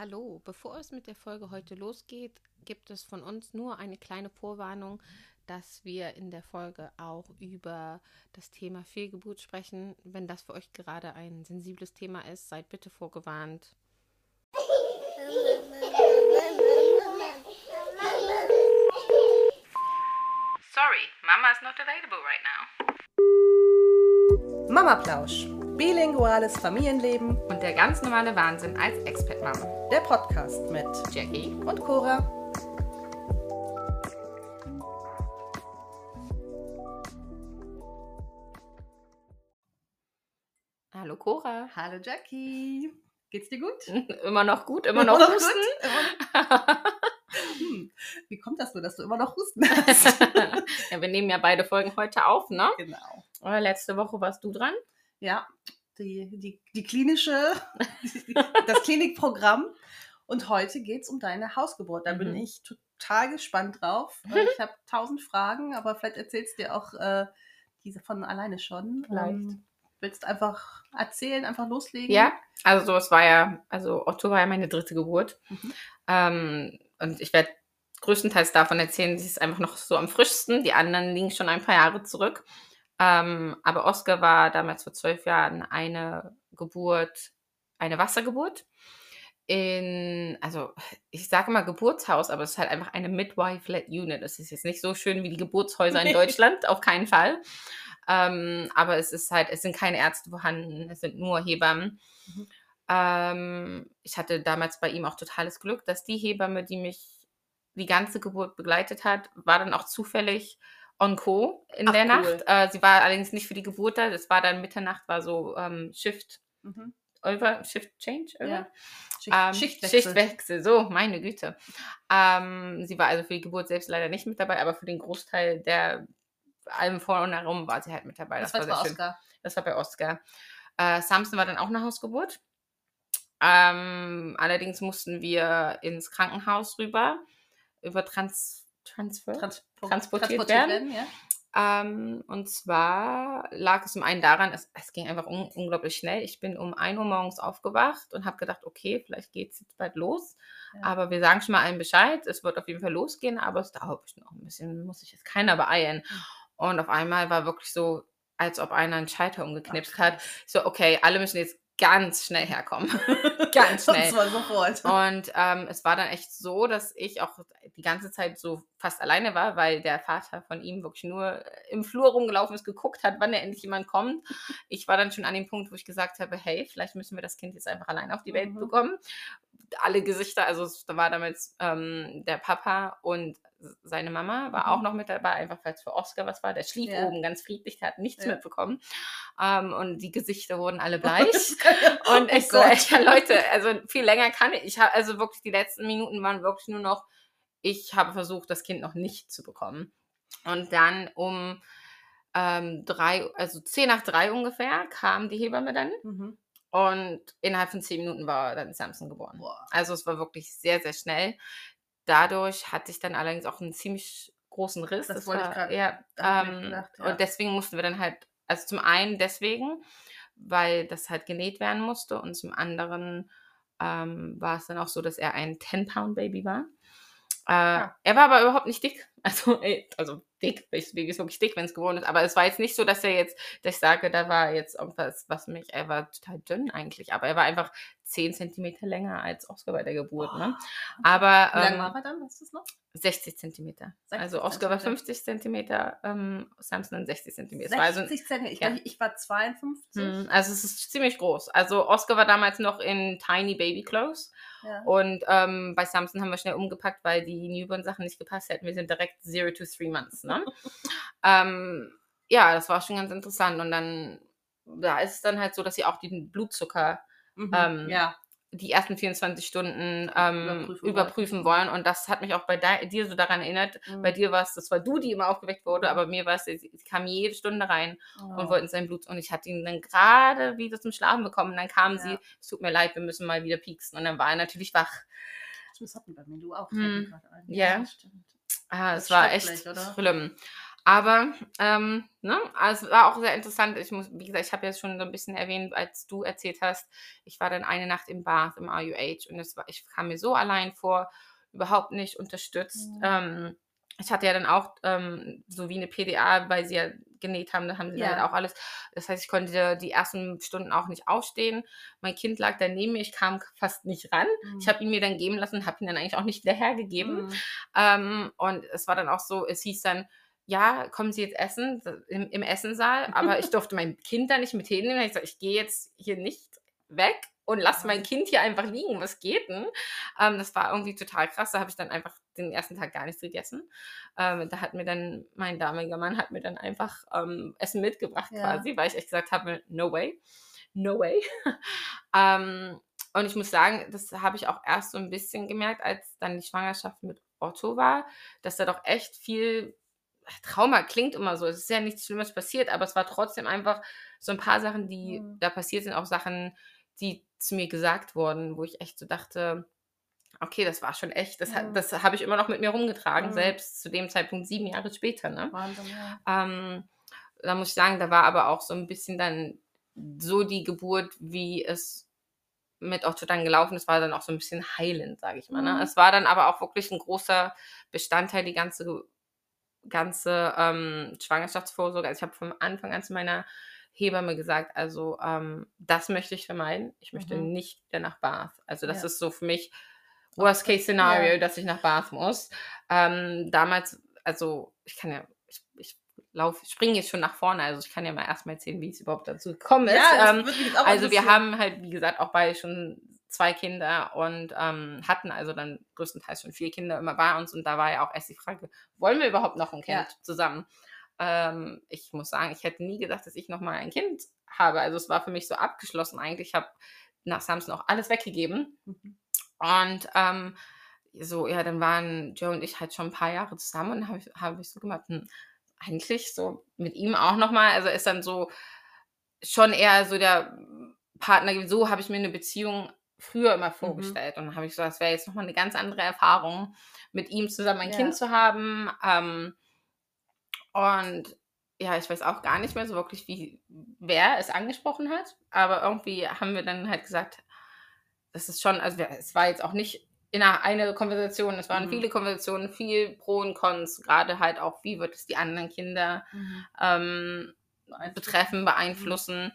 Hallo, bevor es mit der Folge heute losgeht, gibt es von uns nur eine kleine Vorwarnung, dass wir in der Folge auch über das Thema Fehlgeburt sprechen. Wenn das für euch gerade ein sensibles Thema ist, seid bitte vorgewarnt. Sorry, Mama is not available right now. Mama Plausch. Bilinguales Familienleben. Und der ganz normale Wahnsinn als Expat-Mom. Der Podcast mit Jackie. und Cora. Hallo Cora. Hallo Jackie. Geht's dir gut? Immer noch gut, immer noch Immer husten. gut? Immer noch- Hm. Wie kommt das so, dass du immer noch husten hast? ja, wir nehmen ja beide Folgen heute auf, ne? genau. Aber letzte Woche warst du dran. Ja, die, die, die klinische, das Klinikprogramm. Und heute geht's um deine Hausgeburt. Da bin Mhm. ich total gespannt drauf. Ich habe tausend Fragen, aber vielleicht erzählst du dir auch äh, diese von alleine schon. Vielleicht. Ähm, willst einfach erzählen, einfach loslegen? Ja, also so, es war ja, also Otto war ja meine dritte Geburt. Mhm. Ähm, und ich werde größtenteils davon erzählen, sie ist einfach noch so am frischsten. Die anderen liegen schon ein paar Jahre zurück. Ähm, aber Oscar war damals vor zwölf Jahren eine Geburt, eine Wassergeburt. In, also ich sage immer Geburtshaus, aber es ist halt einfach eine Midwife-led Unit. Das ist jetzt nicht so schön wie die Geburtshäuser in. Deutschland, auf keinen Fall. Ähm, aber es ist halt, es sind keine Ärzte vorhanden, es sind nur Hebammen. Mhm. Ähm, ich hatte damals bei ihm auch totales Glück, dass die Hebamme, die mich die ganze Geburt begleitet hat, war dann auch zufällig on co in Ach, der cool. Nacht. Äh, sie war allerdings nicht für die Geburt da, das war dann Mitternacht, war so ähm, Shift Mhm. over, Shift Change, over? ja. Schicht, Ähm, Schichtwechsel. Schichtwechsel, so, meine Güte. Ähm, sie war also für die Geburt selbst leider nicht mit dabei, aber für den Großteil der allem vor und herum war sie halt mit dabei. Das, Das, war war bei schön. Oscar. Das war bei Oscar. Äh, Samson war dann auch eine Hausgeburt. Ähm, allerdings mussten wir ins Krankenhaus rüber, über Trans Transfer. Trans Transportiert werden. ja. Ähm, und zwar lag es zum einen daran, es, es ging einfach un unglaublich schnell. Ich bin um 1 Uhr morgens aufgewacht und habe gedacht, okay, vielleicht geht es jetzt bald los. Ja. Aber wir sagen schon mal allen Bescheid, es wird auf jeden Fall losgehen, aber es dauert noch ein bisschen, muss sich jetzt keiner beeilen. Und auf einmal war wirklich so, als ob einer einen Schalter umgeknipst Ach, hat. So, okay, alle müssen jetzt ganz schnell herkommen. ganz Und schnell. zwar sofort. Und ähm, es war dann echt so, dass ich auch die ganze Zeit so fast alleine war, weil der Vater von ihm wirklich nur im Flur rumgelaufen ist, geguckt hat, wann da endlich jemand kommt. Ich war dann schon an dem Punkt, wo ich gesagt habe, hey, vielleicht müssen wir das Kind jetzt einfach alleine auf die Welt Mhm. bekommen. Alle Gesichter, also da war damals ähm, der Papa und seine Mama war Mhm. auch noch mit dabei, einfach weil es für Oscar was war. Der schlief Ja. oben ganz friedlich, der hat nichts Ja. mitbekommen. Ähm, und die Gesichter wurden alle bleich. Und Oh ich so, Gott. ja, Leute, also viel länger kann ich. Ich habe also wirklich die letzten Minuten waren wirklich nur noch, ich habe versucht, das Kind noch nicht zu bekommen. Und dann um ähm, drei, also zehn nach drei ungefähr, kam die Hebamme dann Mhm. Und innerhalb von zehn Minuten war dann Samson geboren. Boah. Also es war wirklich sehr, sehr schnell. Dadurch hatte ich dann allerdings auch einen ziemlich großen Riss. Das wollte ich war, ja, ich mir ähm, gedacht, ja. Und deswegen mussten wir dann halt, also zum einen deswegen, weil das halt genäht werden musste und zum anderen ähm, war es dann auch so, dass er ein 10-Pound-Baby war. Äh, Er war aber überhaupt nicht dick. Also, also dick, das Baby ist wirklich dick, wenn es geworden ist. Aber es war jetzt nicht so, dass er jetzt, dass ich sage, da war jetzt irgendwas, was mich, er war total dünn eigentlich, aber er war einfach 10 Zentimeter länger als Oscar bei der Geburt. Ne? Aber Wie lange ähm, war er dann? Weißt du noch? 60 Zentimeter. 60 Also Oscar war Zentimeter. 50 Zentimeter, ähm, Samson dann 60 Zentimeter. Es war also, 60 Zentimeter. Ich, ja. ich war 52. hm, also es ist ziemlich groß. Also Oscar war damals noch in Tiny Baby Clothes Ja. und ähm, bei Samson haben wir schnell umgepackt, weil die Newborn-Sachen nicht gepasst hätten. Wir sind direkt 0 to 3 months. Ne? ähm, ja, das war schon ganz interessant. Und dann da ist es dann halt so, dass sie auch den Blutzucker Mhm. ähm, ja. Die ersten 24 Stunden ähm, Überprüfen überprüfen, wollen. Und das hat mich auch bei dir so daran erinnert. Bei Mhm. dir war es, das war du, die immer aufgeweckt wurde, Mhm. aber mir war es, sie kam jede Stunde rein und Oh. wollten sein Blut. Und ich hatte ihn dann gerade wieder zum Schlafen bekommen. Und dann kam Ja. sie, es tut mir leid, wir müssen mal wieder pieksen. Und dann war er natürlich wach. Das hatten bei mir, du auch. Hm. ein. Ja. stimmt. Ah, Das es war echt schlimm. Aber, ähm, ne, also es war auch sehr interessant. Ich muss, wie gesagt, ich habe ja schon so ein bisschen erwähnt, als du erzählt hast, ich war dann eine Nacht im Bath im RUH und es war, ich kam mir so allein vor, überhaupt nicht unterstützt. Mhm. Ähm, ich hatte ja dann auch ähm, so wie eine PDA, weil sie ja genäht haben, da haben sie ja. halt auch alles. Das heißt, ich konnte die ersten Stunden auch nicht aufstehen. Mein Kind lag da neben mir, ich kam fast nicht ran. Mhm. Ich habe ihn mir dann geben lassen, habe ihn dann eigentlich auch nicht wieder hergegeben. Mhm. Ähm, und es war dann auch so, es hieß dann, ja, kommen Sie jetzt essen im, im Essensaal, aber ich durfte mein Kind da nicht mit hinnehmen. Ich gesagt, ich gehe jetzt hier nicht weg und lasse mein Kind hier einfach liegen. Was geht denn? Ähm, das war irgendwie total krass. Da habe ich dann einfach den ersten Tag gar nichts gegessen. Ähm, da hat mir dann mein damaliger Mann hat mir dann einfach ähm, Essen mitgebracht ja. quasi, weil ich echt gesagt habe, no way, no way. Ähm, und ich muss sagen, das habe ich auch erst so ein bisschen gemerkt, als dann die Schwangerschaft mit Otto war, dass da doch echt viel Trauma klingt immer so. Es ist ja nichts Schlimmes passiert, aber es war trotzdem einfach so ein paar Sachen, die mhm. da passiert sind, auch Sachen, die zu mir gesagt wurden, wo ich echt so dachte, okay, das war schon echt. Das, ja. das habe ich immer noch mit mir rumgetragen, mhm. selbst zu dem Zeitpunkt sieben Jahre später. Ne? Wahnsinn, ja. Ähm, da muss ich sagen, da war aber auch so ein bisschen dann so die Geburt, wie es mit Otto dann gelaufen ist, war dann auch so ein bisschen heilend, sage ich mal. Ne? Mhm. Es war dann aber auch wirklich ein großer Bestandteil, die ganze ganze ähm, Schwangerschaftsvorsorge. Also ich habe vom Anfang an zu meiner Hebamme gesagt, also ähm, das möchte ich vermeiden. Ich möchte mhm. nicht wieder nach Bath. Also das ja. ist so für mich Worst Case Szenario, ja. dass ich nach Bath muss. Ähm, damals, also ich kann ja, ich, ich laufe, springe jetzt schon nach vorne, also ich kann ja mal erstmal erzählen, wie es überhaupt dazu gekommen ist. Ja, ähm, also wir haben halt, wie gesagt, auch beide schon zwei Kinder und ähm, hatten also dann größtenteils schon vier Kinder immer bei uns und da war ja auch erst die Frage, wollen wir überhaupt noch ein Kind ja. zusammen? Ähm, ich muss sagen, ich hätte nie gedacht, dass ich noch mal ein Kind habe. Also es war für mich so abgeschlossen eigentlich. Ich habe nach Samson auch alles weggegeben mhm. und ähm, so, ja, dann waren Joe und ich halt schon ein paar Jahre zusammen und habe ich, hab ich so gemacht, hm, eigentlich so mit ihm auch nochmal, also ist dann so schon eher so der Partner, so habe ich mir eine Beziehung früher immer mhm. vorgestellt. Mhm. Und dann habe ich so, das wäre jetzt nochmal eine ganz andere Erfahrung, mit ihm zusammen ein ja. Kind zu haben. Ähm, und ja, ich weiß auch gar nicht mehr so wirklich, wie wer es angesprochen hat. Aber irgendwie haben wir dann halt gesagt, das ist schon, also es war jetzt auch nicht in einer eine Konversation, es waren mhm. viele Konversationen, viel Pro und Cons, gerade halt auch, wie wird es die anderen Kinder mhm. ähm, betreffen, beeinflussen. Mhm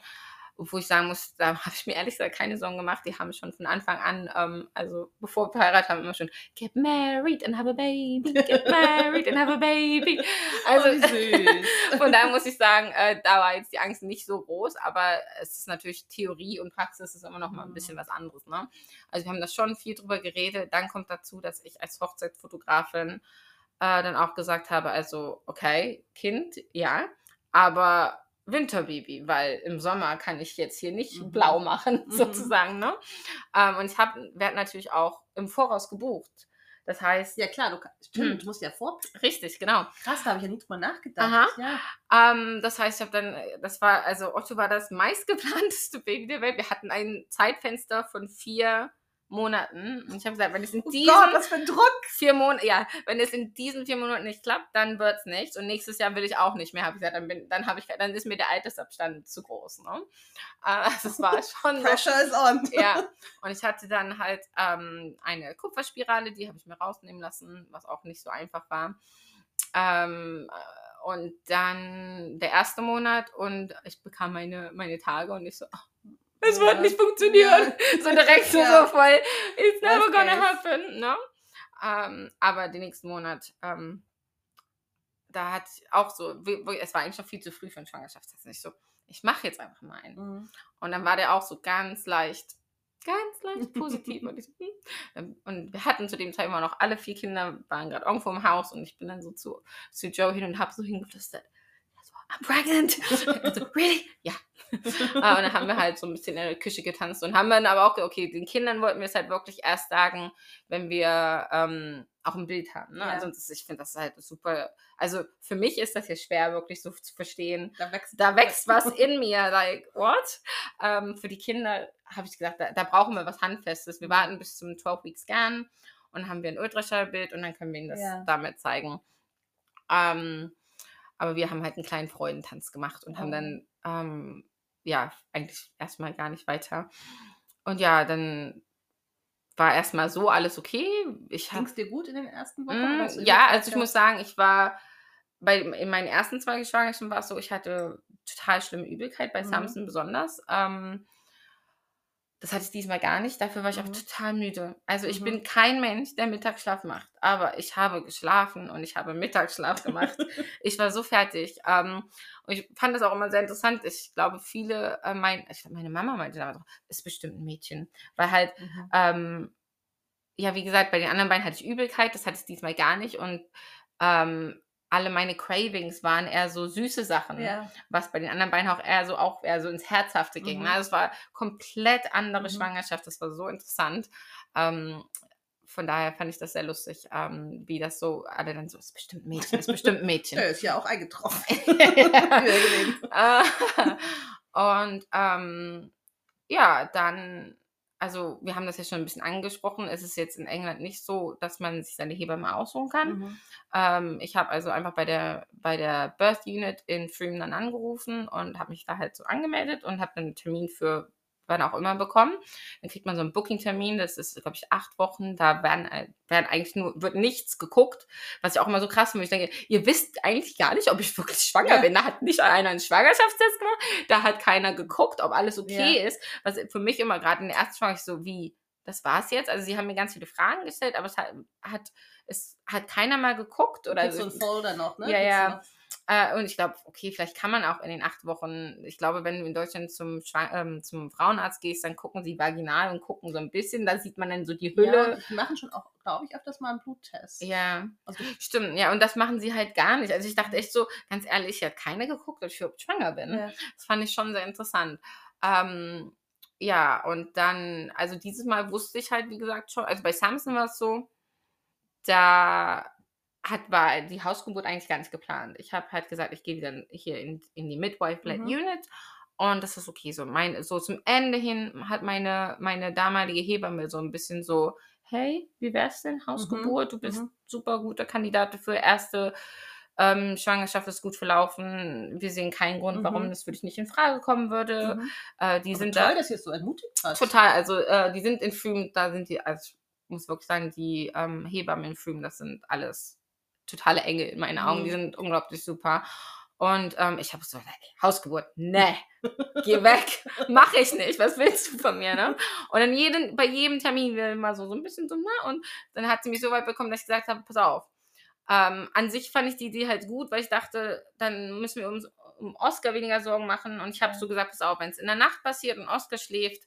wo ich sagen muss, da habe ich mir ehrlich gesagt keine Sorgen gemacht. Die haben schon von Anfang an, ähm, also bevor wir verheiratet haben, immer schon get married and have a baby, get married and have a baby. Also oh, süß. von daher muss ich sagen, äh, da war jetzt die Angst nicht so groß, aber es ist natürlich Theorie und Praxis ist immer noch mal ein bisschen was anderes. Ne? Also wir haben da schon viel drüber geredet. Dann kommt dazu, dass ich als Hochzeitfotografin äh, dann auch gesagt habe, also okay, Kind, ja, aber Winterbaby, weil im Sommer kann ich jetzt hier nicht mhm. blau machen, mhm. sozusagen. Ne? Ähm, und ich werde natürlich auch im Voraus gebucht. Das heißt. Ja, klar, du, stimmt, hm. du musst ja vor. Richtig, genau. Krass, da habe ich ja nicht drüber nachgedacht. Aha. Ja. Ähm, das heißt, ich habe dann, das war, also Otto war das meistgeplanteste Baby der Welt. Wir hatten ein Zeitfenster von vier Monaten. Und ich habe gesagt, wenn es in oh diesen Gott, ein Druck. vier Monaten, ja, wenn es in diesen vier Monaten nicht klappt, dann wird es nichts. Und nächstes Jahr will ich auch nicht mehr, habe ich gesagt, dann, bin, dann, ich, dann ist mir der Altersabstand zu groß. Ne? Also es war schon. Pressure is on. Ja. Und ich hatte dann halt ähm, eine Kupferspirale, die habe ich mir rausnehmen lassen, was auch nicht so einfach war. Ähm, und dann der erste Monat und ich bekam meine, meine Tage und ich so, ach, es wird nicht funktionieren. Ja. So direkt so, so voll, it's never gonna happen. Ne? Ähm, aber den nächsten Monat, ähm, da hat auch so, es war eigentlich noch viel zu früh für einen Schwangerschaftstest. Nicht so, ich mache jetzt einfach mal einen. Mhm. Und dann war der auch so ganz leicht, ganz leicht positiv. und, ich, hm. und, wir hatten zu dem Zeitpunkt noch alle vier Kinder, waren gerade irgendwo im Haus und ich bin dann so zu, zu Joe hin und habe so hingeflüstert, I'm pregnant. so, really? Ja. ah, und dann haben wir halt so ein bisschen in der Küche getanzt und haben dann aber auch, okay, den Kindern wollten wir es halt wirklich erst sagen, wenn wir ähm, auch ein Bild haben. Ne? Ja. Also das, ich finde das halt super. Also für mich ist das hier schwer, wirklich so zu verstehen. Da wächst, da wächst was in mir. Like, what? Ähm, für die Kinder habe ich gesagt, da, da, brauchen wir was Handfestes. Wir warten bis zum 12-Week-Scan und haben wir ein Ultraschallbild und dann können wir ihnen das ja. damit zeigen. Ähm, Aber wir haben halt einen kleinen Freudentanz gemacht und haben Oh. dann, ähm, ja, eigentlich erstmal gar nicht weiter. Und ja, dann war erstmal so alles okay. Ich Ging es dir gut in den ersten Wochen? Mm, ja, also ich muss sagen, ich war bei in meinen ersten zwei Schwangerschaften war es so, ich hatte total schlimme Übelkeit, bei Mhm. Samson besonders. Ähm, das hatte ich diesmal gar nicht. Dafür war ich auch Mhm. total müde. Also ich Mhm. bin kein Mensch, der Mittagsschlaf macht, aber ich habe geschlafen und ich habe Mittagsschlaf gemacht. ich war so fertig. Ähm, und ich fand das auch immer sehr interessant. Ich glaube, viele, äh, mein, ich meine Mama meinte damals auch, ist bestimmt ein Mädchen, weil halt Mhm. ähm, ja, wie gesagt, bei den anderen beiden hatte ich Übelkeit, das hatte ich diesmal gar nicht. Und ähm, alle meine Cravings waren eher so süße Sachen, Ja. was bei den anderen beiden auch eher so auch eher so ins Herzhafte ging. Mhm. Ne? Also es war komplett andere Mhm. Schwangerschaft, das war so interessant. Ähm, von daher fand ich das sehr lustig, ähm, wie das so alle dann so, ist bestimmt Mädchen, ist bestimmt Mädchen. Ja, ist ja auch eingetroffen. Ja. und ähm, ja, dann, also wir haben das ja schon ein bisschen angesprochen, es ist jetzt in England nicht so, dass man sich seine Hebamme aussuchen kann. Mhm. Ähm, ich habe also einfach bei der, bei der Birth Unit in Freeman dann angerufen und habe mich da halt so angemeldet und habe dann einen Termin für wann auch immer bekommen. Dann kriegt man so einen Booking-Termin, das ist, glaube ich, acht Wochen. Da werden, äh, werden eigentlich nur, wird nichts geguckt, was ich auch immer so krass finde. Ich denke, ihr wisst eigentlich gar nicht, ob ich wirklich schwanger Ja. bin. Da hat nicht einer einen Schwangerschaftstest gemacht, da hat keiner geguckt, ob alles okay Ja. ist. Was für mich immer gerade in der ersten Schwangerschaft so wie, das war's jetzt. Also sie haben mir ganz viele Fragen gestellt, aber es hat, hat es hat keiner mal geguckt oder Kriegst so einen Folder noch, ne? Ja, ja. Äh, und ich glaube, okay, vielleicht kann man auch in den acht Wochen, ich glaube, wenn du in Deutschland zum, Schwa- ähm, zum Frauenarzt gehst, dann gucken sie vaginal und gucken so ein bisschen, da sieht man dann so die Ja, Hülle. die machen schon auch, glaube ich, öfters mal einen Bluttest. Ja, Also, stimmt. Ja, und das machen sie halt gar nicht. Also ich dachte echt so, ganz ehrlich, hat keiner geguckt, ob ich überhaupt schwanger bin. ja. Das fand ich schon sehr interessant. Ähm, ja, und dann, also dieses Mal wusste ich halt, wie gesagt, schon, also bei Samson war es so, da hat, war die Hausgeburt eigentlich gar nicht geplant. Ich habe halt gesagt, ich gehe wieder hier in, in die Midwife-led Mhm. Unit und das ist okay. So, mein, so zum Ende hin hat meine, meine damalige Hebamme so ein bisschen so, hey, wie wär's denn, Hausgeburt? Du bist mhm. super guter Kandidat dafür, erste ähm, Schwangerschaft ist gut verlaufen. Wir sehen keinen Grund, warum Mhm. das für dich nicht in Frage kommen würde. Mhm. Äh, die Aber sind toll, da dass ihr es so ermutigt hast. total, also äh, die sind in Freeman, da sind die, also ich muss wirklich sagen, die ähm, Hebammen in Freeman, das sind alles totale Engel in meinen Augen, die Mhm. sind unglaublich super. Und ähm, ich habe so, Hausgeburt, ne, geh weg, mache ich nicht, was willst du von mir, ne? Und dann jeden, bei jedem Termin wir immer so, so ein bisschen so, na, und dann hat sie mich so weit bekommen, dass ich gesagt habe, pass auf. Ähm, an sich fand ich die Idee halt gut, weil ich dachte, dann müssen wir um, um Oscar weniger Sorgen machen. Und ich habe so gesagt, pass auf, wenn es in der Nacht passiert und Oscar schläft,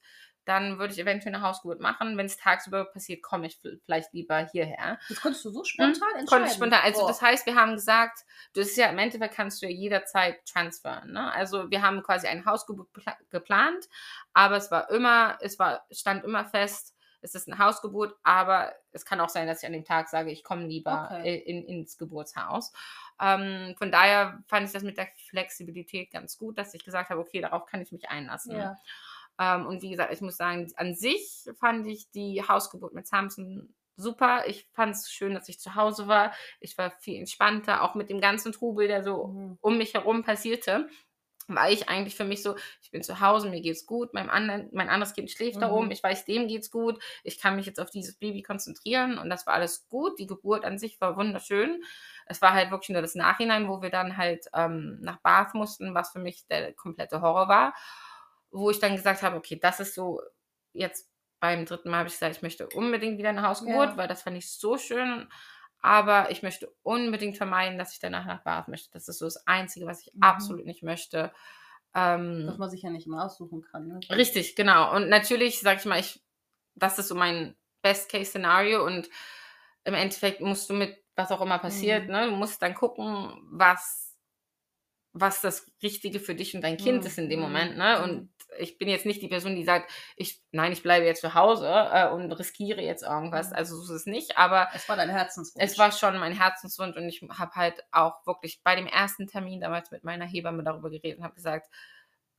dann würde ich eventuell eine Hausgeburt machen. Wenn es tagsüber passiert, komme ich vielleicht lieber hierher. Das konntest du so spontan entscheiden. Mhm. Ich spontan. Also Boah. das heißt, wir haben gesagt, das ist ja im Endeffekt kannst du ja jederzeit transferen. Ne? Also wir haben quasi eine Hausgeburt pla- geplant, aber es war immer, es war, stand immer fest, es ist eine Hausgeburt, aber es kann auch sein, dass ich an dem Tag sage, ich komme lieber Okay. in, ins Geburtshaus. Ähm, von daher fand ich das mit der Flexibilität ganz gut, dass ich gesagt habe, okay, darauf kann ich mich einlassen. Ja. Ähm, und wie gesagt, ich muss sagen, an sich fand ich die Hausgeburt mit Samson super. Ich fand es schön, dass ich zu Hause war. Ich war viel entspannter, auch mit dem ganzen Trubel, der so Mhm. um mich herum passierte. War ich eigentlich für mich so, ich bin zu Hause, mir geht's gut, meinem anderen, mein anderes Kind schläft da Mhm. oben, ich weiß, dem geht's gut, ich kann mich jetzt auf dieses Baby konzentrieren und das war alles gut. Die Geburt an sich war wunderschön. Es war halt wirklich nur das Nachhinein, wo wir dann halt ähm, nach Bath mussten, was für mich der komplette Horror war wo ich dann gesagt habe, okay, das ist so, jetzt beim dritten Mal habe ich gesagt, ich möchte unbedingt wieder eine Hausgeburt, Ja. weil das fand ich so schön. Aber ich möchte unbedingt vermeiden, dass ich danach nach Bath möchte. Das ist so das Einzige, was ich Mhm. absolut nicht möchte. Ähm, Dass man sich ja nicht immer aussuchen kann. Ne? Richtig, genau. Und natürlich, sag ich mal, ich, das ist so mein Best-Case-Szenario und im Endeffekt musst du mit was auch immer passiert, Mhm. ne, du musst dann gucken, was, was das Richtige für dich und dein Kind Mhm. ist in dem Mhm. Moment, ne? Mhm. Und ich bin jetzt nicht die Person, die sagt, ich, nein, ich bleibe jetzt zu Hause äh, und riskiere jetzt irgendwas. Mhm. Also so ist es nicht, aber Es war dein Herzenswunsch. es war schon mein Herzenswunsch und ich habe halt auch wirklich bei dem ersten Termin damals mit meiner Hebamme darüber geredet und habe gesagt,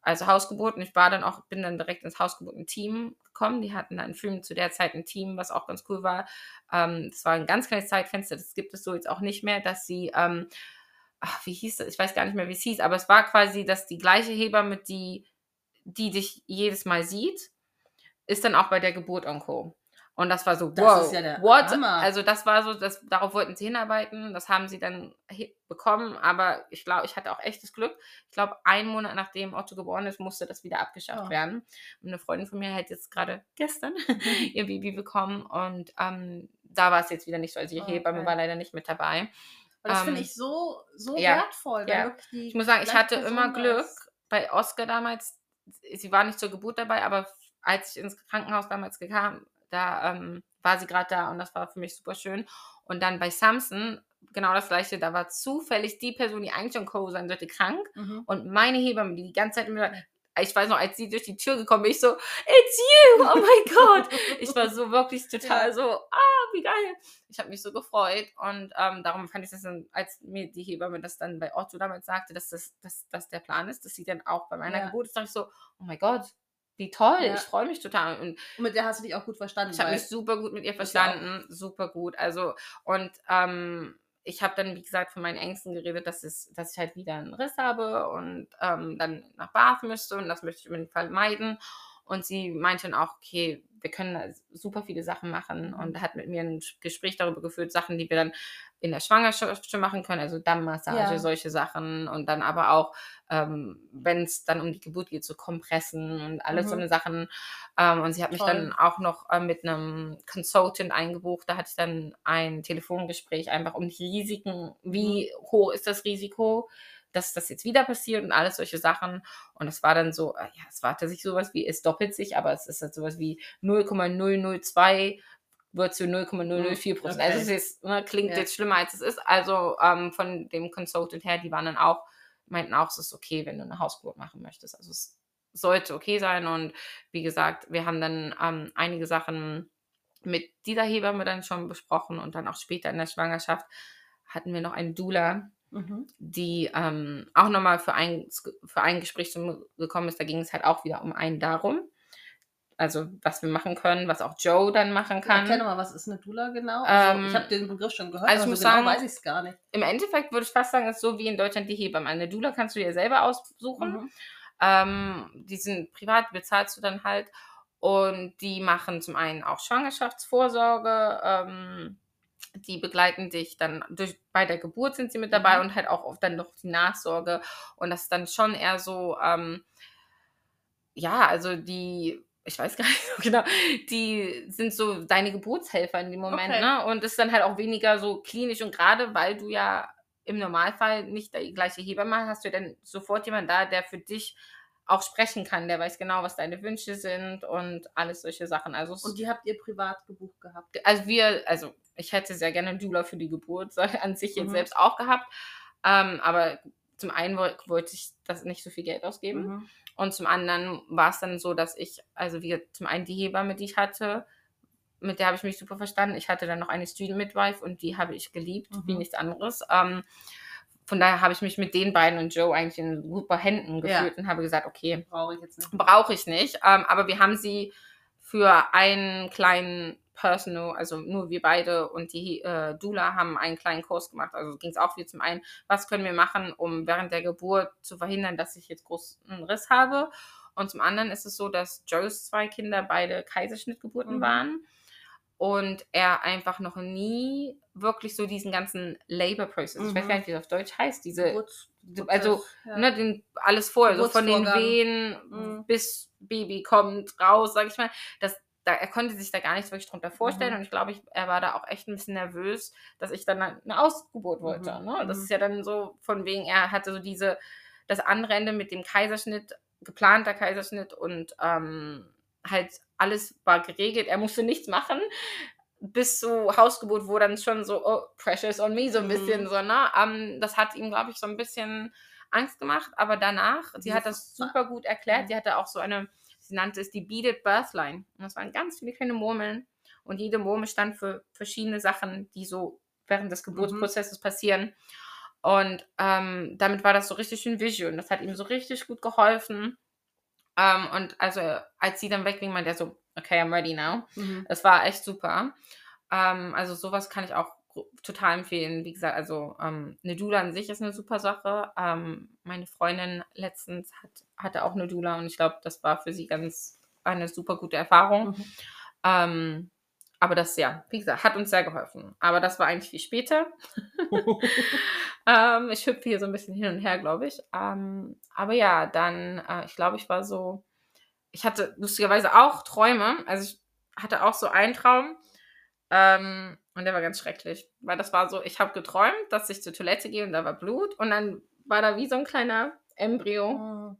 also Hausgeburt und ich war dann auch, bin dann direkt ins Hausgeburten-Team gekommen. Die hatten dann in Freeman zu der Zeit ein Team, was auch ganz cool war. Ähm, das war ein ganz kleines Zeitfenster, das gibt es so jetzt auch nicht mehr, dass sie ähm, ach, wie hieß das? Ich weiß gar nicht mehr, wie es hieß, aber es war quasi, dass die gleiche Hebamme, die, die dich jedes Mal sieht, ist dann auch bei der Geburt und Co. Und das war so, Das wow, ist ja der what? Hammer. Also das war so, das, darauf wollten sie hinarbeiten, das haben sie dann bekommen, aber ich glaube, ich hatte auch echtes Glück. Ich glaube, einen Monat nachdem Otto geboren ist, musste das wieder abgeschafft Oh. werden. Und eine Freundin von mir hat jetzt gerade gestern ihr Baby bekommen und ähm, da war es jetzt wieder nicht so. Also die Oh, Hebamme okay. war leider nicht mit dabei. Weil das Ähm, finde ich so, so ja, wertvoll. ja. Ich muss sagen, ich hatte immer Person da Glück. ist. Bei Oscar damals, sie war nicht zur Geburt dabei, aber als ich ins Krankenhaus damals kam, da ähm, war sie gerade da und das war für mich super schön. Und dann bei Samson genau das gleiche, da war zufällig die Person, die eigentlich schon Co sein sollte, krank Mhm. und meine Hebamme, die die ganze Zeit immer, ich weiß noch, als sie durch die Tür gekommen ist, ich so, it's you, oh my God. Ich war so wirklich total so, ah, wie geil. Ich habe mich so gefreut und ähm, darum fand ich das dann, als mir die Hebamme das dann bei Otto damals sagte, dass das dass, dass der Plan ist, dass sie dann auch bei meiner Ja. Geburt ist, dachte ich so, oh mein Gott, wie toll, Ja. ich freue mich total. Und Und mit der hast du dich auch gut verstanden. ich habe mich super gut mit ihr verstanden, super gut. Also und ähm, ich habe dann, wie gesagt, von meinen Ängsten geredet, dass, es, dass ich halt wieder einen Riss habe und ähm, dann nach Bath müsste und das möchte ich unbedingt vermeiden. Und sie meinte dann auch, okay, wir können super viele Sachen machen Mhm. und hat mit mir ein Gespräch darüber geführt, Sachen, die wir dann in der Schwangerschaft schon machen können, also Dammmassage, Ja. solche Sachen und dann aber auch, ähm, wenn es dann um die Geburt geht, so Kompressen und alles so Mhm. eine Sachen. Ähm, und sie hat mich Toll. dann auch noch äh, mit einem Consultant eingebucht. Da hatte ich dann ein Telefongespräch einfach um die Risiken. Wie Mhm. hoch ist das Risiko, dass das jetzt wieder passiert und alles solche Sachen. Und es war dann so, äh, ja, es war tatsächlich sowas wie, es doppelt sich, aber es ist halt sowas wie 0,002 wird zu 0,004 Prozent. Okay. Also es ne, klingt Ja. jetzt schlimmer als es ist. Also ähm, von dem Consultant her, die waren dann auch, meinten auch, es ist okay, wenn du eine Hausgeburt machen möchtest. Also es sollte okay sein. Und wie gesagt, wir haben dann ähm, einige Sachen mit dieser Hebamme dann schon besprochen und dann auch später in der Schwangerschaft hatten wir noch eine Doula, Mhm. die ähm, auch nochmal für ein, für ein Gespräch gekommen ist. Da ging es halt auch wieder um einen darum. Also, was wir machen können, was auch Joe dann machen kann. Erklär nochmal, was ist eine Dula genau? Also, Ähm, ich habe den Begriff schon gehört, also ich aber muss so genau sagen, weiß ich es gar nicht. Im Endeffekt würde ich fast sagen, es ist so wie in Deutschland die Hebamme. Eine Doula kannst du dir selber aussuchen. Mhm. Ähm, die sind privat, die bezahlst du dann halt. Und die machen zum einen auch Schwangerschaftsvorsorge. Ähm, die begleiten dich dann durch, bei der Geburt sind sie mit dabei Mhm. und halt auch oft dann noch die Nachsorge. Und das ist dann schon eher so, ähm, ja, also die, ich weiß gar nicht so genau, die sind so deine Geburtshelfer in dem Moment, Okay. ne? Und ist dann halt auch weniger so klinisch und gerade weil du ja im Normalfall nicht die gleiche Hebamme hast, hast du dann sofort jemanden da, der für dich auch sprechen kann, der weiß genau, was deine Wünsche sind und alles solche Sachen. Also, Und die habt ihr privat gebucht gehabt. also wir, also ich hätte sehr gerne einen Doula für die Geburt an sich jetzt Mhm. selbst auch gehabt, ähm, aber zum einen woll- wollte ich das nicht so viel Geld ausgeben Mhm. und zum anderen war es dann so, dass ich, also wir zum einen die Hebamme, die ich hatte, mit der habe ich mich super verstanden. Ich hatte dann noch eine Student Midwife und die habe ich geliebt, wie Mhm. nichts anderes. Ähm, von daher habe ich mich mit den beiden und Joe eigentlich in super Händen Ja. gefühlt und habe gesagt, okay, Brauche ich jetzt nicht. brauche ich nicht. Ähm, aber wir haben sie für einen kleinen Personal, also nur wir beide und die äh, Dula haben einen kleinen Kurs gemacht. Also ging es auch wieder zum einen, was können wir machen, um während der Geburt zu verhindern, dass ich jetzt groß einen Riss habe. Und zum anderen ist es so, dass Joes zwei Kinder beide Kaiserschnittgeburten Mhm. waren und er einfach noch nie wirklich so diesen ganzen Labor Process, ich weiß Mhm. gar nicht, wie das auf Deutsch heißt, diese Geburts- also, ja. ne, den, alles vorher, so von den. Wehen Mhm. bis Baby kommt raus, sag ich mal. Das, da, er konnte sich da gar nichts wirklich drunter vorstellen Mhm. und ich glaube, ich, er war da auch echt ein bisschen nervös, dass ich dann eine Ausgeburt wollte. Mhm. Ne? Das Mhm. ist ja dann so von wegen, er hatte so diese, das andere Ende mit dem Kaiserschnitt, geplanter Kaiserschnitt und ähm, halt alles war geregelt, er musste nichts machen. Bis zur Hausgeburt, wo dann schon so, oh, precious on me, so ein Mhm. bisschen so, ne? Ähm, das hat ihm, glaube ich, so ein bisschen Angst gemacht, aber danach, sie hat das super gut erklärt. Mhm. Die hatte auch so eine, sie nannte es die Beaded Birthline. Und das waren ganz viele kleine Murmeln. Und jede Murmel stand für verschiedene Sachen, die so während des Geburtsprozesses passieren. Und ähm, damit war das so richtig schön. Und das hat ihm so richtig gut geholfen. Ähm, und also, als sie dann wegging, meinte er so, okay, I'm ready now. Mhm. Es war echt super. Ähm, also sowas kann ich auch total empfehlen. Wie gesagt, also ähm, eine Dula an sich ist eine super Sache. Ähm, meine Freundin letztens hat, hatte auch eine Dula und ich glaube, das war für sie ganz eine super gute Erfahrung. Mhm. Ähm, aber das, ja, wie gesagt, hat uns sehr geholfen. Aber das war eigentlich viel später. ähm, ich hüpfe hier so ein bisschen hin und her, glaube ich. Ähm, aber ja, dann, äh, ich glaube, ich war so, ich hatte lustigerweise auch Träume. Also ich hatte auch so einen Traum. Ähm, und der war ganz schrecklich. Weil das war so, ich habe geträumt, dass ich zur Toilette gehe und da war Blut. Und dann war da wie so ein kleiner Embryo. Oh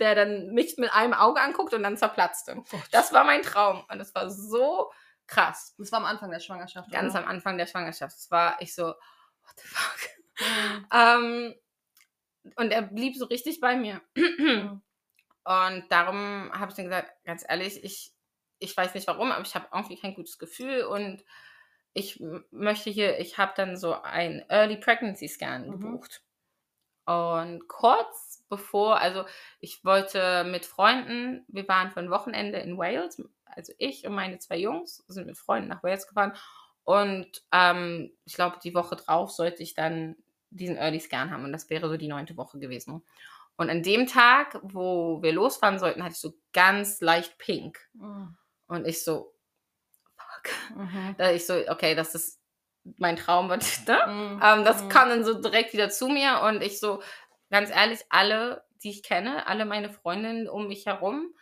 der dann mich mit einem Auge anguckt und dann zerplatzte. Oh das war mein Traum. Und das war so krass. Das war am Anfang der Schwangerschaft. Ganz oder? am Anfang der Schwangerschaft. Das war ich so, what the fuck. Mhm. ähm, und er blieb so richtig bei mir. Mhm. und darum habe ich dann gesagt, ganz ehrlich, ich, ich weiß nicht warum, aber ich habe irgendwie kein gutes Gefühl und ich möchte hier, ich habe dann so einen Early Pregnancy Scan mhm. gebucht. Und kurz bevor, also ich wollte mit Freunden, wir waren für ein Wochenende in Wales also ich und meine zwei Jungs sind mit Freunden nach Wales gefahren. Und ähm, ich glaube, die Woche drauf sollte ich dann diesen Early Scan haben. Und das wäre so die neunte Woche gewesen. Und an dem Tag, wo wir losfahren sollten, hatte ich so ganz leicht pink. Mhm. Und ich so, fuck. Mhm. Da ich so, okay, das ist mein Traum. Ne? Mhm. Ähm, das mhm. kam dann so direkt wieder zu mir. Und ich so, ganz ehrlich, alle, die ich kenne, alle meine Freundinnen um mich herum,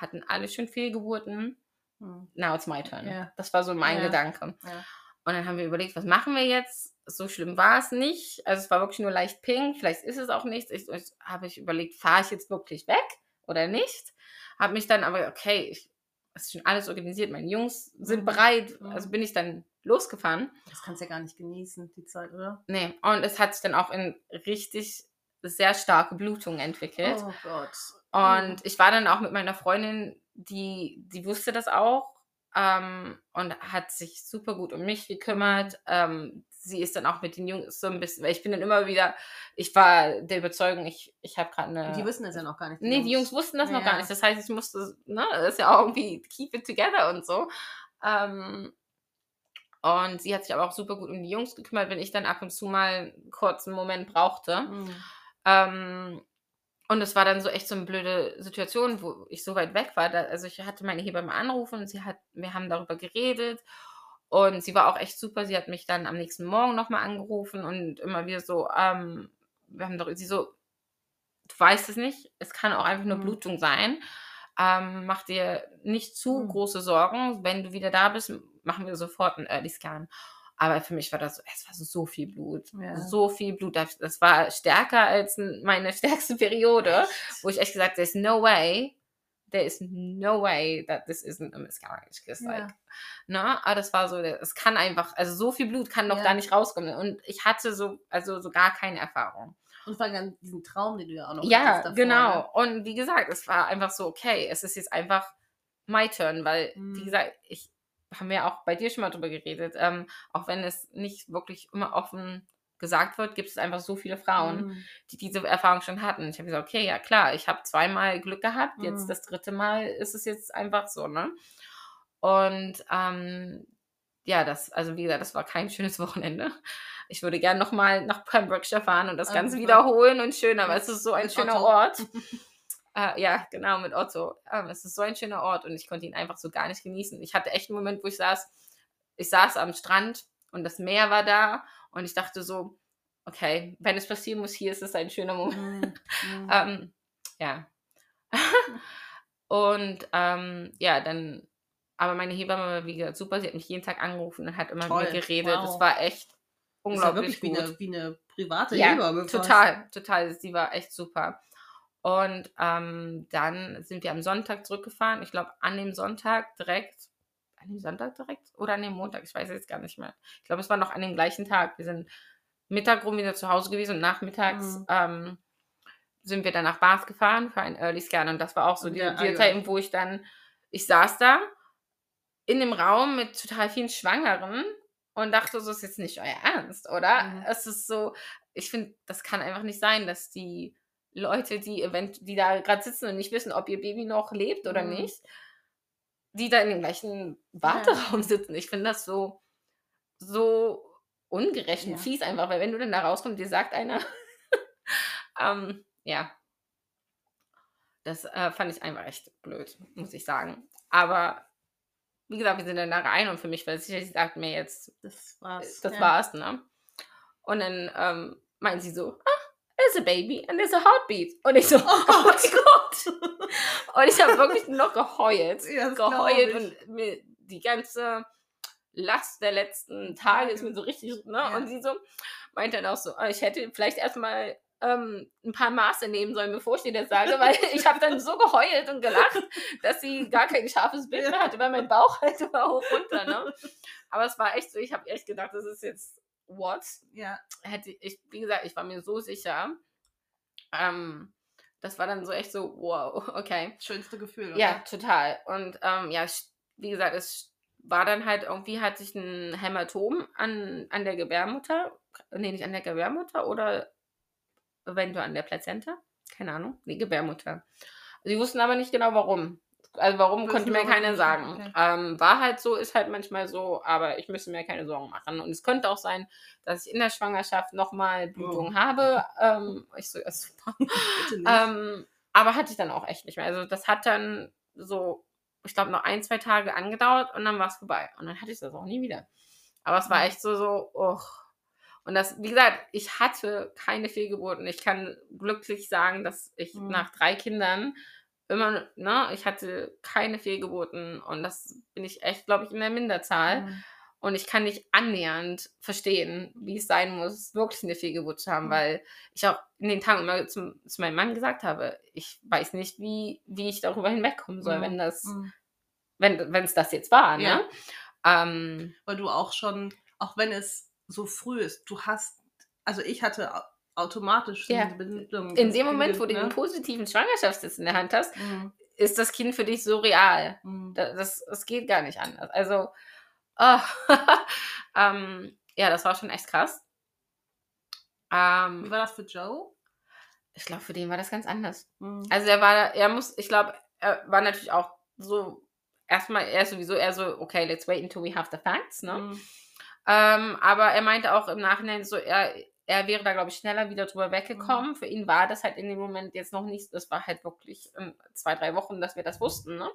hatten alle schon Fehlgeburten. Hm. Now it's my turn. Yeah. Das war so mein yeah. Gedanke. Yeah. Und dann haben wir überlegt, was machen wir jetzt? So schlimm war es nicht. Also es war wirklich nur leicht pink. Vielleicht ist es auch nichts. Ich, ich habe ich überlegt, fahre ich jetzt wirklich weg oder nicht? Habe mich dann aber, okay, ich, es ist schon alles organisiert. Meine Jungs sind bereit. Also bin ich dann losgefahren. Das kannst du ja gar nicht genießen, die Zeit, oder? Nee. Und es hat sich dann auch in richtig sehr starke Blutungen entwickelt. Oh Gott. Und ich war dann auch mit meiner Freundin, die, die wusste das auch ähm, und hat sich super gut um mich gekümmert. Ähm, sie ist dann auch mit den Jungs so ein bisschen, weil ich bin dann immer wieder, ich war der Überzeugung, ich, ich habe gerade eine. Die wissen das ja noch gar nicht. Die nee, Jungs. die Jungs wussten das ja. noch gar nicht. Das heißt, ich musste, ne, das ist ja auch irgendwie keep it together und so. Ähm, und sie hat sich aber auch super gut um die Jungs gekümmert, wenn ich dann ab und zu mal einen kurzen Moment brauchte. Mhm. Ähm, und es war dann so echt so eine blöde Situation, wo ich so weit weg war. Da, also ich hatte meine Hebamme anrufen und sie hat, wir haben darüber geredet. Und sie war auch echt super. Sie hat mich dann am nächsten Morgen nochmal angerufen und immer wieder so, ähm, wir haben doch, sie so, du weißt es nicht, es kann auch einfach nur mhm. Blutung sein. Ähm, mach dir nicht zu mhm. große Sorgen. Wenn du wieder da bist, machen wir sofort einen Early Scan. Aber für mich war das, es war so viel Blut. Ja. So viel Blut. Das war stärker als meine stärkste Periode, wo ich echt gesagt habe, there's no way, there is no way that this isn't a miscarriage. Ja. like, ne? Aber das war so, es kann einfach, also so viel Blut kann doch ja. da nicht rauskommen. Und ich hatte so, also so gar keine Erfahrung. Und vor allem diesen Traum, den du ja auch noch Ja, davor, genau. Ne? Und wie gesagt, es war einfach so, okay, es ist jetzt einfach my turn, weil, mhm. wie gesagt, ich, haben wir auch bei dir schon mal drüber geredet, ähm, auch wenn es nicht wirklich immer offen gesagt wird, gibt es einfach so viele Frauen, mhm. die diese Erfahrung schon hatten. Ich habe gesagt, okay, ja klar, ich habe zweimal Glück gehabt, jetzt mhm. das dritte Mal ist es jetzt einfach so, ne? Und ähm, ja, das, also wie gesagt, das war kein schönes Wochenende. Ich würde gerne nochmal nach Pembrokeshire fahren und das Ganze wiederholen und schön, aber es ist so ein schöner Ort. Äh, ja, genau, mit Otto. Ähm, es ist so ein schöner Ort und ich konnte ihn einfach so gar nicht genießen. Ich hatte echt einen Moment, wo ich saß, ich saß am Strand und das Meer war da und ich dachte so, okay, wenn es passieren muss, hier ist es ein schöner Moment. Mm, ähm, ja. und ähm, ja, dann, aber meine Hebamme war wie gesagt super, sie hat mich jeden Tag angerufen und hat immer Toll. mit mir geredet. Wow. Das war echt unglaublich das ist ja wirklich gut. Wie eine, wie eine private ja, Hebamme. Total, total. Sie war echt super. Und ähm, dann sind wir am Sonntag zurückgefahren. Ich glaube, an dem Sonntag direkt, an dem Sonntag direkt oder an dem Montag, ich weiß jetzt gar nicht mehr. Ich glaube, es war noch an dem gleichen Tag. Wir sind Mittag rum wieder zu Hause gewesen und nachmittags mhm. ähm, sind wir dann nach Bath gefahren für einen Early Scan. Und das war auch so die, ja, die Zeit, wo ich dann, ich saß da in dem Raum mit total vielen Schwangeren und dachte, so ist jetzt nicht euer Ernst, oder? Mhm. Es ist so, ich finde, das kann einfach nicht sein, dass die Leute, die event die da gerade sitzen und nicht wissen, ob ihr Baby noch lebt oder mhm. nicht, die da in dem gleichen Warteraum ja. sitzen. Ich finde das so, so ungerecht und Ja. fies einfach, weil wenn du dann da rauskommst, dir sagt einer, ähm, ja, das äh, fand ich einfach echt blöd, muss ich sagen. Aber wie gesagt, wir sind dann da rein und für mich war es sicher, sie sagt mir jetzt, Das war's. das ja. war's, ne? Und dann ähm, meint sie so, ah, there's a baby and there's a heartbeat. Und ich so, oh, Gott. mein Gott. Und ich habe wirklich noch geheult. Ja, geheult und mir die ganze Last der letzten Tage ist mir so richtig, ne? Ja. Und sie so meint dann auch so, ah, ich hätte vielleicht erstmal ähm, ein paar Maße nehmen sollen, bevor ich dir das sage, weil ich habe dann so geheult und gelacht, dass sie gar kein scharfes Bild mehr hatte, weil mein Bauch halt immer hoch runter, ne? Aber es war echt so, ich habe echt gedacht, das ist jetzt what? Ja. Hätte ich, wie gesagt, ich war mir so sicher. Ähm, das war dann so echt so, wow, okay. Schönste Gefühl. Oder? Ja, total. Und ähm, ja, wie gesagt, es war dann halt irgendwie, hat sich ein Hämatom an, an der Gebärmutter, nee, nicht an der Gebärmutter oder eventuell an der Plazenta, keine Ahnung, nee, Gebärmutter. Sie wussten aber nicht genau warum. Also warum konnte mir keiner sagen. okay. Ähm, war halt so, ist halt manchmal so, aber ich müsste mir keine Sorgen machen. Und es könnte auch sein, dass ich in der Schwangerschaft nochmal Blutung Oh. habe. Ähm, ich so, ja, super. Ähm, aber hatte ich dann auch echt nicht mehr. Also das hat dann so, ich glaube, noch ein, zwei Tage angedauert und dann war es vorbei. Und dann hatte ich das auch nie wieder. Aber es war Mhm. echt so, so, oh. Und das, wie gesagt, ich hatte keine Fehlgeburten. Ich kann glücklich sagen, dass ich Mhm. nach drei Kindern immer, ne, ich hatte keine Fehlgeburten und das bin ich echt, glaube ich, in der Minderzahl. Mhm. Und ich kann nicht annähernd verstehen, wie es sein muss, wirklich eine Fehlgeburt zu haben, Mhm. weil ich auch in den Tagen immer zum, zu meinem Mann gesagt habe, ich weiß nicht, wie, wie ich darüber hinwegkommen soll, Mhm. wenn das, Mhm. wenn es das jetzt war, Ja. ne? Ähm, Weil du auch schon, auch wenn es so früh ist, du hast, also ich hatte automatisch Ja. Bindung. in dem Moment, wo du ne? den positiven Schwangerschaftstest in der Hand hast, Mhm. ist das Kind für dich so real. Mhm. Da- Das, das geht gar nicht anders. Also, ah, ähm, ja, das war schon echt krass. Wie Ähm, war das für Joe? ich glaube, für den war das ganz anders. Mhm. Also er war, er muss, ich glaube, er war natürlich auch so, erstmal, er ist sowieso eher so, okay, let's wait until we have the facts, ne? Mhm. Ähm, aber er meinte auch im Nachhinein so, er, er wäre da, glaube ich, schneller wieder drüber weggekommen. Für ihn war das halt in dem Moment jetzt noch nicht, das war halt wirklich ähm, zwei, drei Wochen, dass wir das wussten, ne?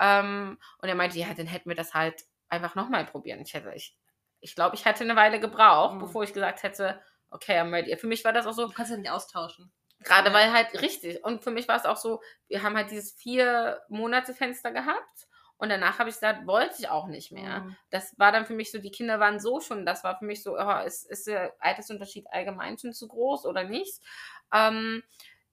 Ähm, und er meinte, ja, dann hätten wir das halt einfach nochmal probieren. Ich hätte, ich, ich glaube, ich hätte eine Weile gebraucht, Mhm. bevor ich gesagt hätte, okay, I'm ready. Für mich war das auch so, Du kannst ja nicht austauschen. Gerade Ja. weil halt richtig. Und für mich war es auch so, wir haben halt dieses vier Monate Fenster gehabt. Und danach habe ich gesagt, wollte ich auch nicht mehr. Mhm. Das war dann für mich so, die Kinder waren so schon, das war für mich so, oh, ist, ist der Altersunterschied allgemein schon zu groß oder nicht? Ähm,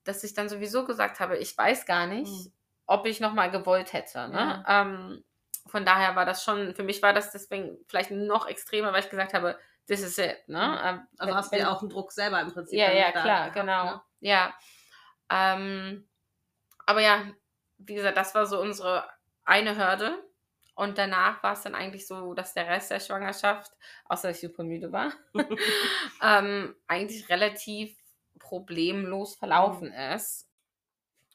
dass ich dann sowieso gesagt habe, ich weiß gar nicht, Mhm. ob ich nochmal gewollt hätte. Ne? Ähm, von daher war das schon, für mich war das deswegen vielleicht noch extremer, weil ich gesagt habe, this is it. Ne? Mhm. Ähm, Also wenn- hast du ja auch einen Druck selber im Prinzip. ja, ja, klar, gehabt, genau. ne? Ja. Ähm, aber ja, wie gesagt, das war so unsere eine Hürde. Und danach war es dann eigentlich so, dass der Rest der Schwangerschaft, außer dass ich super müde war, ähm, eigentlich relativ problemlos verlaufen ist.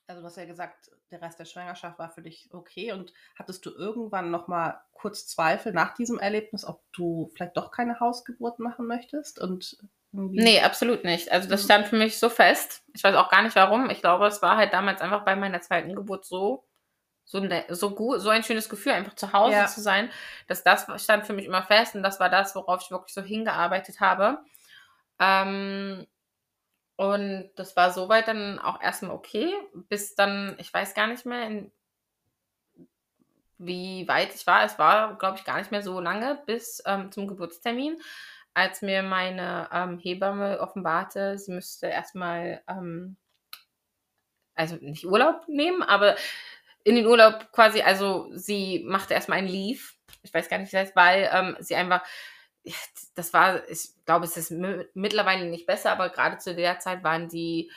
Also du hast ja gesagt, der Rest der Schwangerschaft war für dich okay. Und hattest du irgendwann noch mal kurz Zweifel nach diesem Erlebnis, ob du vielleicht doch keine Hausgeburt machen möchtest? Und irgendwie Nee, absolut nicht. Also das Mhm. stand für mich so fest. Ich weiß auch gar nicht warum. Ich glaube, es war halt damals einfach bei meiner zweiten Geburt so, so, ne, so gut, so ein schönes Gefühl, einfach zu Hause Ja. zu sein, dass das stand für mich immer fest und das war das, worauf ich wirklich so hingearbeitet habe. Ähm, und das war soweit dann auch erstmal okay, bis dann, ich weiß gar nicht mehr, in, wie weit ich war. Es war, glaube ich, gar nicht mehr so lange bis ähm, zum Geburtstermin, als mir meine ähm, Hebamme offenbarte, sie müsste erstmal, ähm, also nicht Urlaub nehmen, aber in den Urlaub quasi, also sie machte erstmal einen Leave. Ich weiß gar nicht, wie das heißt, weil ähm, sie einfach, ja, das war, ich glaube, es ist mi- mittlerweile nicht besser, aber gerade zu der Zeit waren die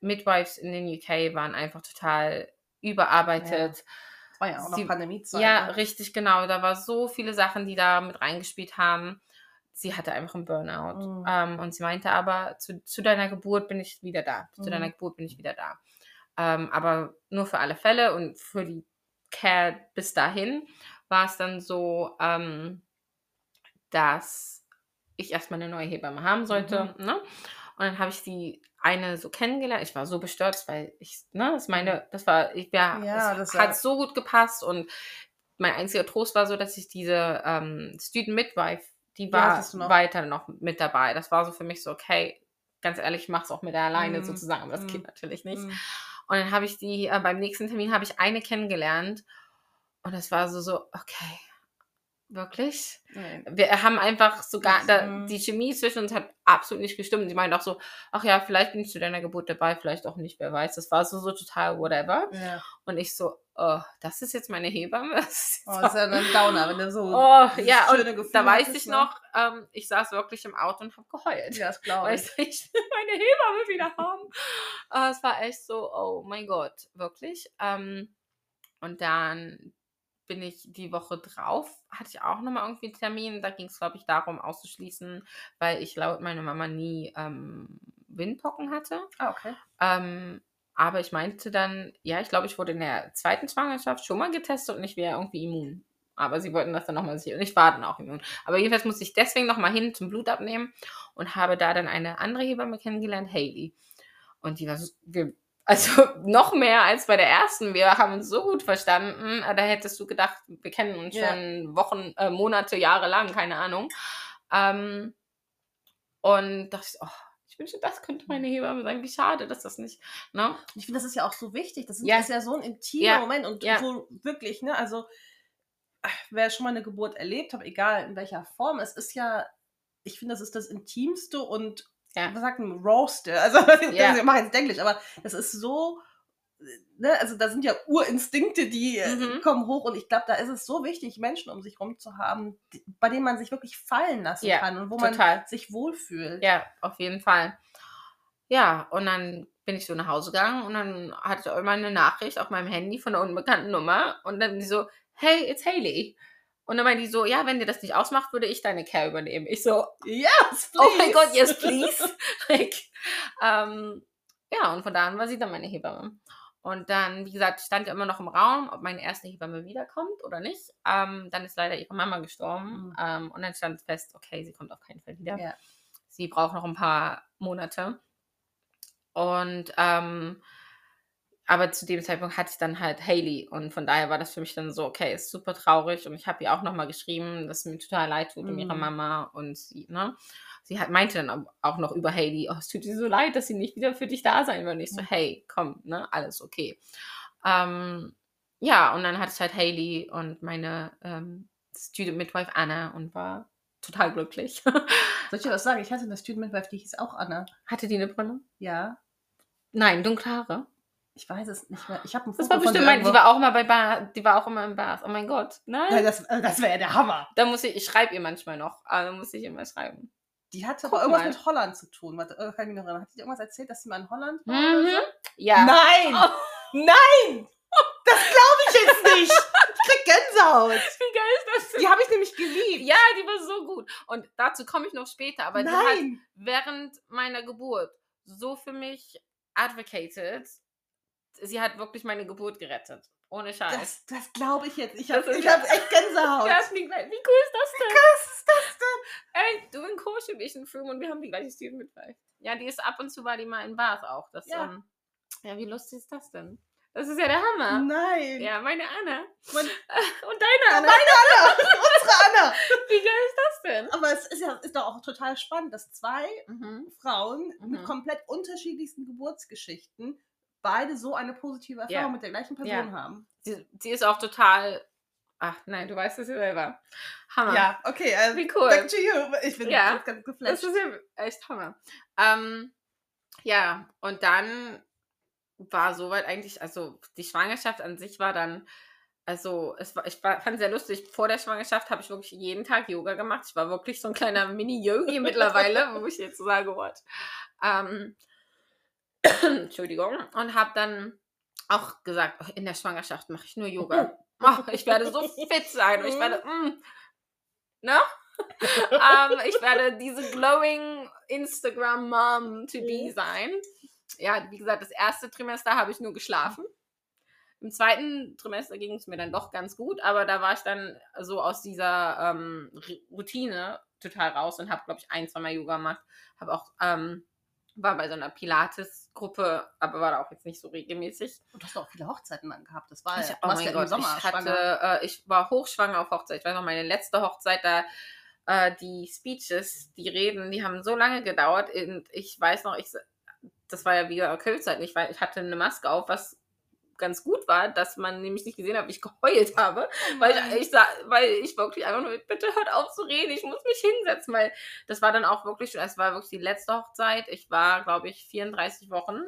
Midwives in den UK waren einfach total überarbeitet. Das war ja auch noch Pandemiezeit. Ja, ne? richtig, genau. Da war so viele Sachen, die da mit reingespielt haben. Sie hatte einfach einen Burnout. Mhm. Ähm, und sie meinte aber, zu, zu deiner Geburt bin ich wieder da. Zu Mhm. deiner Geburt bin ich wieder da. Ähm, aber nur für alle Fälle und für die Care bis dahin war es dann so, ähm, dass ich erstmal eine neue Hebamme haben sollte. Mhm. Ne? Und dann habe ich die eine so kennengelernt. Ich war so bestürzt, weil ich, ne, das meine, das war, ich ja, Ja, das war- hat so gut gepasst und mein einziger Trost war so, dass ich diese ähm, Student Midwife, die war du noch. weiter noch mit dabei. Das war so für mich so, okay, ganz ehrlich, ich mach's auch mit der alleine Mhm. sozusagen, aber das Mhm. geht natürlich nicht. Mhm. Und dann habe ich die, äh, beim nächsten Termin habe ich eine kennengelernt und das war so, so, okay, wirklich? Nee. Wir haben einfach sogar, da, die Chemie zwischen uns hat absolut nicht gestimmt. Sie meinte auch so, ach ja, vielleicht bin ich zu deiner Geburt dabei, vielleicht auch nicht, wer weiß. Das war so, so total whatever. Ja. Und ich so, oh, das ist jetzt meine Hebamme. Das ist Oh, das ist ja ein Downer, wenn du so. Oh, ja, schöne und Gefühl da weiß ich ne? noch, ähm, ich saß wirklich im Auto und habe geheult. Ja, das glaube Weil ich. so, ich meine Hebamme wieder haben. Äh, es war echt so, oh mein Gott, wirklich. Ähm, und dann bin ich die Woche drauf, hatte ich auch nochmal irgendwie einen Termin. Da ging es, glaube ich, darum auszuschließen, weil ich laut meiner Mama nie ähm, Windpocken hatte. Ah, okay. Ähm, aber ich meinte dann, ja, ich glaube, ich wurde in der zweiten Schwangerschaft schon mal getestet und ich wäre irgendwie immun. Aber sie wollten das dann nochmal sicher. Und ich war dann auch immun. Aber jedenfalls musste ich deswegen nochmal hin zum Blut abnehmen und habe da dann eine andere Hebamme kennengelernt, Hailey. Und die war so, also noch mehr als bei der ersten. Wir haben uns so gut verstanden. Da hättest du gedacht, wir kennen uns Ja. schon Wochen, äh, Monate, Jahre lang, keine Ahnung. Ähm, und dachte ich, oh, ich wünsche, das könnte meine Hebamme sein. Wie schade, dass das nicht. Ne? Ich finde, das ist ja auch so wichtig. Das ist Ja. ist ja so ein intimer Ja. Moment und Ja. so wirklich, ne? Also, wer schon mal eine Geburt erlebt hat, egal in welcher Form, es ist ja, ich finde, das ist das Intimste und, Ja. was sagt man, Roaste. Also, Ja. ich mache jetzt Englisch, aber das ist so, ne? Also, da sind ja Urinstinkte, die Mhm. kommen hoch und ich glaube, da ist es so wichtig, Menschen um sich rum zu haben, die, bei denen man sich wirklich fallen lassen Ja, kann und wo man Total. sich wohlfühlt. Ja, auf jeden Fall. Ja, und dann bin ich so nach Hause gegangen und dann hatte ich immer eine Nachricht auf meinem Handy von einer unbekannten Nummer und dann so, hey, it's Haley. Und dann meinte die so, ja, wenn dir das nicht ausmacht, würde ich deine Care übernehmen. Ich so, Yes, oh mein please. Gott, yes, please. like, ähm, ja, und von da an war sie dann meine Hebamme. Und dann, wie gesagt, stand ja immer noch im Raum, ob meine erste Hebamme wiederkommt oder nicht. Ähm, dann ist leider ihre Mama gestorben. Mhm. Ähm, und dann stand fest, okay, sie kommt auf keinen Fall wieder. Ja. Sie braucht noch ein paar Monate. Und ähm, aber zu dem Zeitpunkt hatte ich dann halt Haley und von daher war das für mich dann so, okay, ist super traurig und ich habe ihr auch nochmal geschrieben, dass es mir total leid tut um ihre Mhm. Mama und sie, ne? Sie hat, meinte dann au- auch noch über Haley, oh, es tut ihr so leid, dass sie nicht wieder für dich da sein wird. Und ich so, hey, komm, ne, alles okay. Ähm, ja, und dann hatte ich halt Haley und meine ähm, Student Midwife Anna und war total glücklich. Soll ich dir was sagen? Ich hatte eine Student Midwife, die hieß auch Anna. Hatte die eine Brille? Ja. Nein, dunkle Haare. Ich weiß es nicht mehr. Ich habe ein Das Foto war von bestimmt mein, die war auch mal bei Bar, die war auch immer im Bars. Oh mein Gott. Nein. Nein, das, äh, das wäre ja der Hammer. Da muss ich, ich schreibe ihr manchmal noch, aber da muss ich immer schreiben. Die hatte Guck aber irgendwas mal. mit Holland zu tun. Warte, äh, kann ich mich noch erinnern. Hat die dir irgendwas erzählt, dass sie mal in Holland war? Mhm. So? Ja. Nein! Oh. Nein! Das glaube ich jetzt nicht! Ich krieg Gänsehaut! Wie geil ist das denn? Die habe ich nämlich geliebt. Ja, die war so gut. Und dazu komme ich noch später, aber die hat Nein! während meiner Geburt so für mich advocated. Sie hat wirklich meine Geburt gerettet. Ohne Scheiß. Das, das glaube ich jetzt. Ich Das habe hab echt Gänsehaut. Ist wie, wie cool ist das denn? Was ist das denn? Ey, du in Kosche, ich in Film und wir haben die gleiche Student mit bei. Ja, die ist ab und zu war die mal in Bars auch. Das, Ja. Ähm, ja, wie lustig ist das denn? Das ist ja der Hammer. Nein! Ja, meine Anna. Mein, Und deine Anna. meine Anna! Unsere Anna! Wie geil ist das denn? Aber es ist ja ist doch auch total spannend, dass zwei Mhm. Frauen mit Mhm. komplett unterschiedlichsten Geburtsgeschichten beide so eine positive Erfahrung Ja. mit der gleichen Ja. Person haben. Sie, sie ist auch total. Ach nein, du weißt es ja selber. Hammer. Ja, okay. Also, Wie cool. Back to you. Ich bin Ja. ganz, ganz Das geflasht. ist ja echt Hammer. Ähm, ja, und dann war soweit eigentlich, also die Schwangerschaft an sich war dann, also es war, ich war, fand sehr lustig. Vor der Schwangerschaft habe ich wirklich jeden Tag Yoga gemacht. Ich war wirklich so ein kleiner Mini-Yogi mittlerweile, wo ich jetzt so sage, what. Ähm, Entschuldigung. Und habe dann auch gesagt, oh, in der Schwangerschaft mache ich nur Yoga. Oh, ich werde so fit sein. Ich werde, mm, ne? ähm, ich werde diese glowing Instagram Mom to be sein. Ja, wie gesagt, das erste Trimester habe ich nur geschlafen. Im zweiten Trimester ging es mir dann doch ganz gut, aber da war ich dann so aus dieser ähm, Routine total raus und habe, glaube ich, ein, zwei Mal Yoga gemacht. Habe auch, ähm, war bei so einer Pilates-Gruppe, aber war da auch jetzt nicht so regelmäßig. Und du hast auch viele Hochzeiten dann gehabt. Das war Ich, ja, oh mein ja Gott, Sommer ich, hatte, äh, ich war hochschwanger auf Hochzeit. Ich weiß noch, meine letzte Hochzeit, da äh, die Speeches, die Reden, die haben so lange gedauert. Und ich weiß noch, ich, das war ja wie Covid-Zeit, ich, war- ich hatte eine Maske auf, was ganz gut war, dass man nämlich nicht gesehen hat, wie ich geheult habe, weil ich, ich, sa- weil ich wirklich einfach nur, bitte hört auf zu reden, ich muss mich hinsetzen, weil das war dann auch wirklich, es war wirklich die letzte Hochzeit, ich war, glaube ich, 34 Wochen.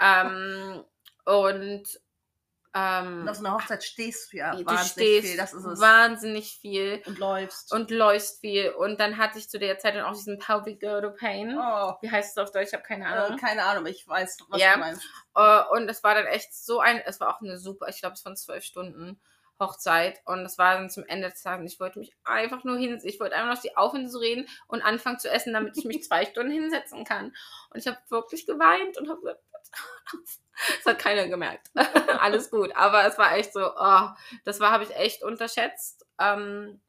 Ähm, und ähm, auf so einer Hochzeit stehst du ja du wahnsinnig stehst viel. Das ist es. wahnsinnig viel und läufst. und läufst viel und dann hatte ich zu der Zeit dann auch diesen Pelvic Girdle Pain. oh, Wie heißt es auf Deutsch? Ich habe keine äh, Ahnung. keine Ahnung, ich weiß, was Ja. du meinst. Äh, und es war dann echt so ein, es war auch eine super, ich glaube, es waren zwölf Stunden Hochzeit und es war dann zum Ende des Tages, ich wollte mich einfach nur hin, ich wollte einfach noch die aufhören zu reden und anfangen zu essen, damit ich mich zwei Stunden hinsetzen kann. Und ich habe wirklich geweint und habe gesagt, das hat keiner gemerkt. Alles gut, aber es war echt so, oh, das war, habe ich echt unterschätzt, ähm,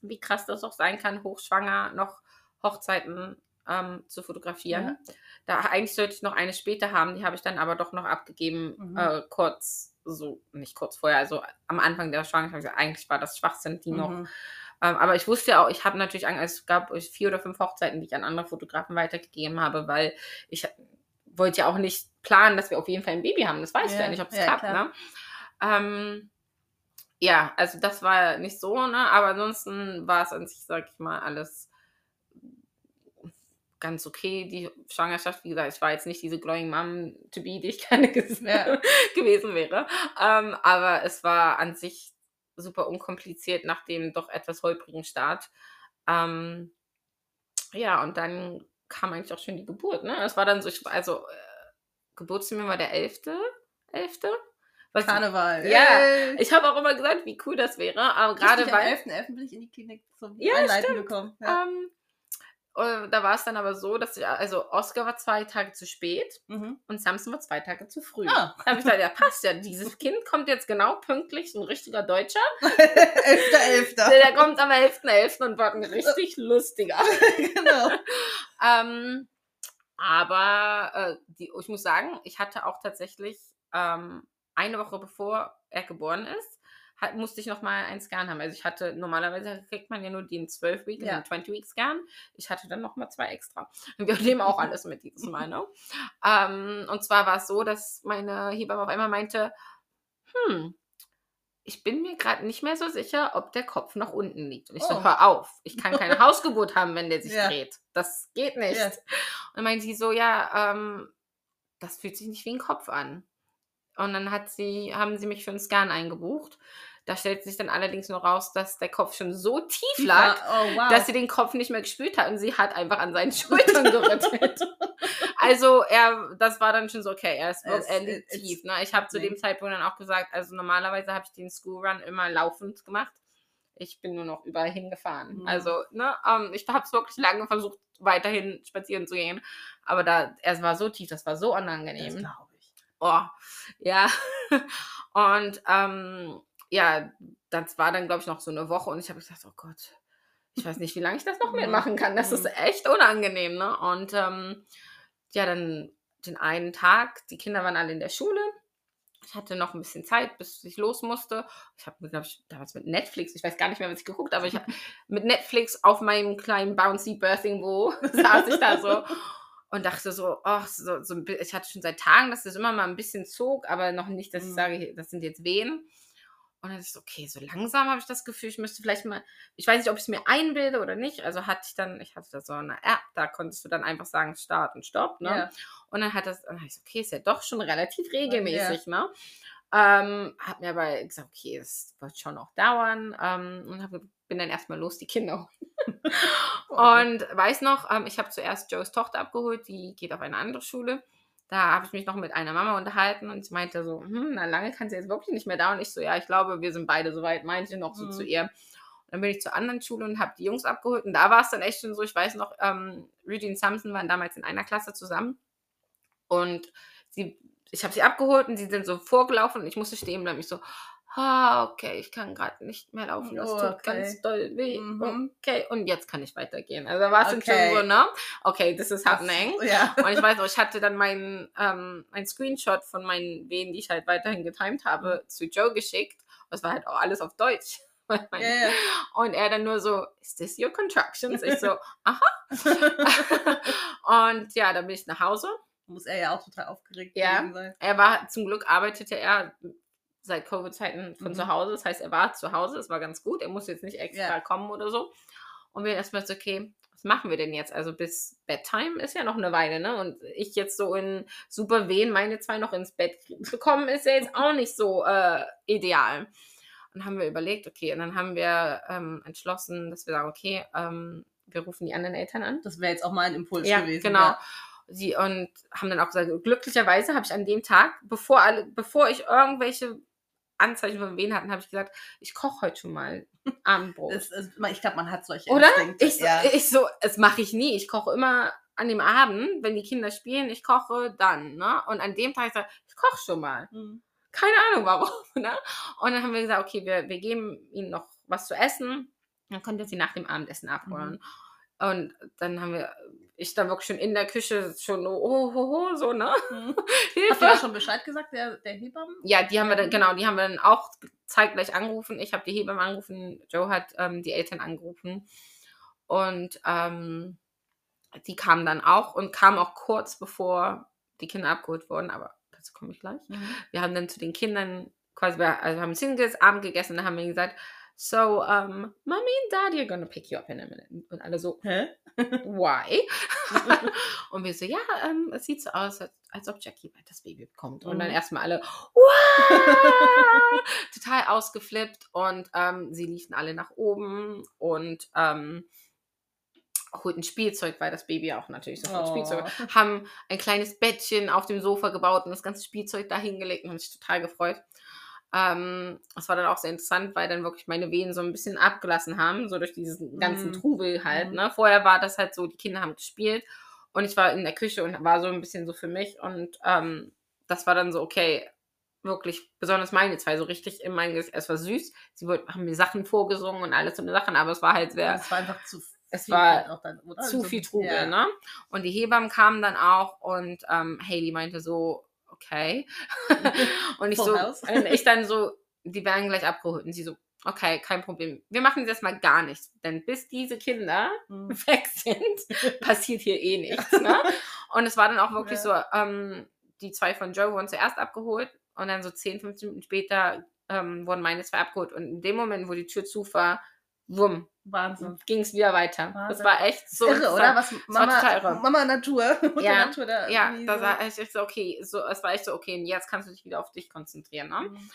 wie krass das auch sein kann, hochschwanger noch Hochzeiten ähm, zu fotografieren. Da eigentlich sollte ich noch eine später haben, die habe ich dann aber doch noch abgegeben, Mhm. äh, kurz, so, nicht kurz vorher, also am Anfang der Schwangerschaft. Also Eigentlich war das Schwachsinn, die noch. Mhm. Ähm, aber ich wusste ja auch, ich habe natürlich, Angst, es gab vier oder fünf Hochzeiten, die ich an andere Fotografen weitergegeben habe, weil ich wollte ja auch nicht planen, dass wir auf jeden Fall ein Baby haben. Das weißt du Ja, ja nicht, ob es ja, klappt, ne? Ähm, ja, also das war nicht so, ne? Aber ansonsten war es an sich, sag ich mal, alles ganz okay. Die Schwangerschaft, wie gesagt, ich war jetzt nicht diese Glowing Mom to be, die ich gerne Ja. gewesen wäre. Ähm, aber es war an sich super unkompliziert nach dem doch etwas holprigen Start. Ähm, ja, und dann kam eigentlich auch schon die Geburt, ne? Es war dann so, ich, also äh, Geburtstermin war der 11. 11. Was, Karneval. Ja, Yay. ich habe auch immer gesagt, wie cool das wäre, aber gerade Richtig, am weil 11.11. bin ich in die Klinik zum Ja, Einleiten gekommen. Ja. ähm, äh, da war es dann aber so, dass ich, also Oscar war zwei Tage zu spät Mhm. und Samson war zwei Tage zu früh. Ah. Da habe ich gesagt, ja, passt ja, dieses Kind kommt jetzt genau pünktlich, so ein richtiger Deutscher. 11.11. Der, der kommt am 11.11. und wird ein richtig lustiger. genau. ähm, aber äh, die, ich muss sagen, ich hatte auch tatsächlich ähm, eine Woche bevor er geboren ist, hat, musste ich noch mal einen Scan haben. Also ich hatte, normalerweise kriegt man ja nur den 12-Week Ja. den 20-Week-Scan. Ich hatte dann noch mal zwei extra. Und wir nehmen auch alles mit dieses Mal. Ne? ähm, und zwar war es so, dass meine Hebamme auf einmal meinte, hm, ich bin mir gerade nicht mehr so sicher, ob der Kopf nach unten liegt. Und ich so, Oh. hör auf, ich kann keine Hausgeburt haben, wenn der sich Ja. dreht. Das geht nicht. Ja. Und dann meinte sie so, ja, ähm, das fühlt sich nicht wie ein Kopf an. Und dann hat sie, haben sie mich für einen Scan eingebucht. Da stellt sich dann allerdings nur raus, dass der Kopf schon so tief lag, Oh, wow. dass sie den Kopf nicht mehr gespürt hat und sie hat einfach an seinen Schultern gerüttelt. also er, das war dann schon so, okay, er ist Es- er liegt it's tief. Ne? Ich habe zu dem. Zeitpunkt dann auch gesagt, also normalerweise habe ich den School Run immer laufend gemacht. Ich bin nur noch überall hingefahren. Mhm. Also, ne, ähm, ich habe es wirklich lange versucht, weiterhin spazieren zu gehen. Aber da, es war so tief, das war so das unangenehm. glaube ich. Oh, ja. Und ähm, ja, das war dann, glaube ich, noch so eine Woche und ich habe gesagt, oh Gott, ich weiß nicht, wie lange ich das noch Mhm. mitmachen kann. Das ist Mhm. echt unangenehm, ne? Und ähm, ja, dann den einen Tag, die Kinder waren alle in der Schule. Ich hatte noch ein bisschen Zeit, bis ich los musste. Ich habe, glaube ich, damals mit Netflix, ich weiß gar nicht mehr, was ich geguckt habe, aber ich habe mit Netflix auf meinem kleinen Bouncy Birthing Bo saß ich da so und dachte so, ach, so, so, ich hatte schon seit Tagen, dass das immer mal ein bisschen zog, aber noch nicht, dass ich Mhm. sage, das sind jetzt Wehen. Und dann ist so, okay, so langsam habe ich das Gefühl, ich müsste vielleicht mal, ich weiß nicht, ob ich es mir einbilde oder nicht. Also hatte ich dann, ich hatte da so eine App, da konntest du dann einfach sagen, Start und Stopp, ne? Ja. Und dann hat das, dann hab ich so, okay, ist ja doch schon relativ regelmäßig, ne? Ähm, hab mir aber gesagt, okay, es wird schon noch dauern. Ähm, und hab, bin dann erstmal los, die Kinder holen. Und weiß noch, ähm, ich habe zuerst Joes Tochter abgeholt, die geht auf eine andere Schule. Da habe ich mich noch mit einer Mama unterhalten und sie meinte so, hm, na lange kann sie jetzt wirklich nicht mehr da. Und ich so, ja, ich glaube, wir sind beide soweit, meinte noch so Mhm. zu ihr. Und dann bin ich zur anderen Schule und habe die Jungs abgeholt. Und da war es dann echt schon so, ich weiß noch, ähm, Rudy und Samson waren damals in einer Klasse zusammen. Und sie, ich habe sie abgeholt und sie sind so vorgelaufen und ich musste stehen bleiben. Ich so, ah, okay, ich kann gerade nicht mehr laufen, das Oh, tut okay. ganz doll weh. Mhm. Okay, und jetzt kann ich weitergehen. Also war es Okay. schon so, ne? Okay, this is happening. Ja. Und ich weiß noch, ich hatte dann meinen ähm, ein Screenshot von meinen Wehen, die ich halt weiterhin getimed habe, zu Joe geschickt. Das war halt auch alles auf Deutsch. Ja. Und er dann nur so, is this your contractions? Ich so, aha. und ja, dann bin ich nach Hause. Muss er ja auch total aufgeregt Ja. sein. Er war, zum Glück arbeitete er seit Covid-Zeiten von Mhm. zu Hause. Das heißt, er war zu Hause, es war ganz gut. Er musste jetzt nicht extra Ja. kommen oder so. Und wir erstmal so, okay, was machen wir denn jetzt? Also bis Bedtime ist ja noch eine Weile, ne? Und ich jetzt so in super Wehen, meine zwei noch ins Bett zu kommen, ist ja jetzt auch nicht so äh, ideal. Und haben wir überlegt, okay, und dann haben wir ähm, entschlossen, dass wir sagen, okay, ähm, wir rufen die anderen Eltern an. Das wäre jetzt auch mein Impuls Ja, gewesen. genau. Ja. Sie und haben dann auch gesagt, glücklicherweise habe ich an dem Tag, bevor alle, bevor ich irgendwelche Anzeichen von Wehen hatten, habe ich gesagt, ich koche heute schon mal Abendbrot. Ist, ich glaube, man hat solche Oder? Instinkte. Ich so, ja. ich so, das mache ich nie. Ich koche immer an dem Abend, wenn die Kinder spielen, ich koche dann, ne? Und an dem Tag ich sag, ich koche schon mal. Mhm. Keine Ahnung warum, ne? Und dann haben wir gesagt, okay, wir, wir geben ihnen noch was zu essen. Dann könnt ihr sie nach dem Abendessen abholen. Und dann haben wir, ich dann wirklich schon in der Küche schon, oh, oh, oh so, ne? Mhm. Hilfe. Ihr da schon Bescheid gesagt, der, der Hebammen? Ja, die haben wir dann, genau, die haben wir dann auch zeitgleich angerufen. Ich habe die Hebamme angerufen, Joe hat ähm, die Eltern angerufen. Und ähm, die kamen dann auch und kamen auch kurz bevor die Kinder abgeholt wurden, aber dazu komme ich gleich. Mhm. Wir haben dann zu den Kindern quasi, wir also haben uns hingesetzt, Abend gegessen und dann haben wir gesagt, so, um, Mommy and Daddy are gonna pick you up in a minute. Und alle so, Hä? Why? und wir so, ja, ähm, es sieht so aus, als, als ob Jackie bald das Baby bekommt. Und dann Mhm. erstmal alle, total ausgeflippt und ähm, sie liefen alle nach oben und ähm, holten Spielzeug, weil das Baby auch natürlich sofort Oh. Spielzeug hat. haben ein kleines Bettchen auf dem Sofa gebaut und das ganze Spielzeug da hingelegt und haben sich total gefreut. Ähm, das war dann auch sehr interessant, weil dann wirklich meine Wehen so ein bisschen abgelassen haben, so durch diesen ganzen Mhm. Trubel halt. Mhm. Ne? Vorher war das halt so, die Kinder haben gespielt und ich war in der Küche und war so ein bisschen so für mich und ähm, das war dann so, okay, wirklich, besonders meine zwei, so richtig in mein Gesicht. Es war süß, sie haben mir Sachen vorgesungen und alles so eine Sachen, aber es war halt sehr, Es war einfach zu Es viel war auch dann, zu So- viel Trubel, ja. ne? Und die Hebammen kamen dann auch und ähm, Haley meinte so, okay. und ich so, und ich dann so, die werden gleich abgeholt. Und sie so, okay, kein Problem. Wir machen jetzt mal gar nichts. Denn bis diese Kinder Mhm. weg sind, passiert hier eh nichts. Ne? Und es war dann auch wirklich so, ähm, die zwei von Joe wurden zuerst abgeholt und dann so 10, 15 Minuten später ähm, wurden meine zwei abgeholt. Und in dem Moment, wo die Tür zu war, wumm, Wahnsinn. ging es wieder weiter. Das Wahnsinn. war echt so irre, oder? Was Mama. Mama Natur. Ja, Natur da Ja, da so- war ich echt so, okay, so, es war echt so, okay, jetzt kannst du dich wieder auf dich konzentrieren, ne? Mhm.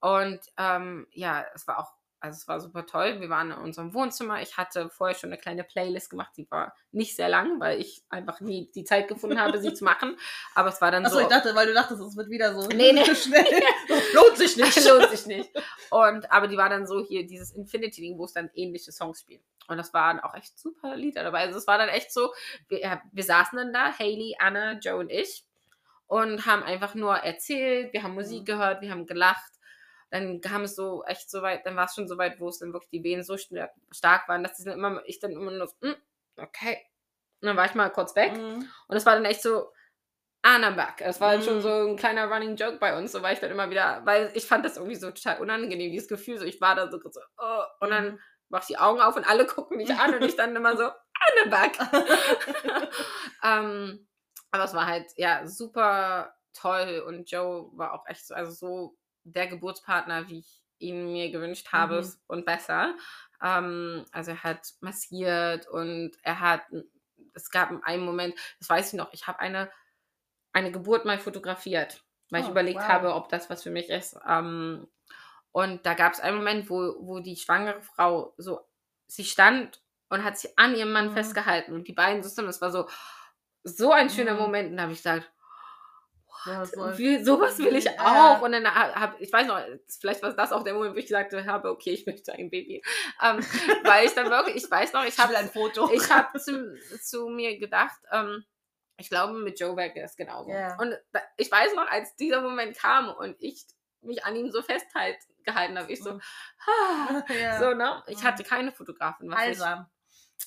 Und ähm, ja, es war auch, also es war super toll. Wir waren in unserem Wohnzimmer. Ich hatte vorher schon eine kleine Playlist gemacht, die war nicht sehr lang, weil ich einfach nie die Zeit gefunden habe, sie zu machen. Aber es war dann Achso, so. ich dachte, weil du dachtest, es wird wieder so Nee, nee. schnell. Lohnt sich nicht. lohnt sich nicht. Und aber die war dann so hier dieses Infinity Ding, wo es dann ähnliche Songs spielt. Und das waren auch echt super Lieder dabei. Also es war dann echt so, wir, wir saßen dann da, Haley, Anna, Joe und ich und haben einfach nur erzählt, wir haben Musik Mhm. gehört, wir haben gelacht. Dann kam es so echt so weit, dann war es schon so weit, wo es dann wirklich die Wehen so sta- stark waren, dass die dann immer, ich dann immer nur so, "Mm, okay. Und dann war ich mal kurz weg. Mhm. Und es war dann echt so, and I'm back. Es war schon Mhm. so ein kleiner Running Joke bei uns, so war ich dann immer wieder, weil ich fand das irgendwie so total unangenehm, dieses Gefühl, so ich war da so, so oh, und dann Mhm. mach ich die Augen auf und alle gucken mich an und ich dann immer so, and I'm back. ähm, aber es war halt, ja, super toll und Joe war auch echt so, also so der Geburtspartner, wie ich ihn mir gewünscht habe Mhm. und besser. Ähm, also er hat massiert und er hat, es gab einen Moment, das weiß ich noch, ich habe eine, eine Geburt mal fotografiert, weil ich Oh, überlegt wow. habe, ob das was für mich ist. Ähm, und da gab es einen Moment, wo, wo die schwangere Frau so, sie stand und hat sich an ihrem Mann Mhm. festgehalten und die beiden zusammen, das war so, so ein schöner Mhm. Moment. Und da habe ich gesagt, So- wie, sowas will ich Ja. auch. Und dann habe ich weiß noch, vielleicht war das auch der Moment, wo ich gesagt habe, okay, ich möchte ein Baby. Ähm, weil ich dann wirklich, ich weiß noch, ich Ich will habe ein Foto. ich habe zu, zu mir gedacht, ähm, ich glaube, mit Joe wäre es genauso. Ja. Und ich weiß noch, als dieser Moment kam und ich mich an ihm so festgehalten habe. Ich so, Mhm. ah, Ja. so, ne? Ich Mhm. hatte keine Fotografin. Was ich, Heilsam.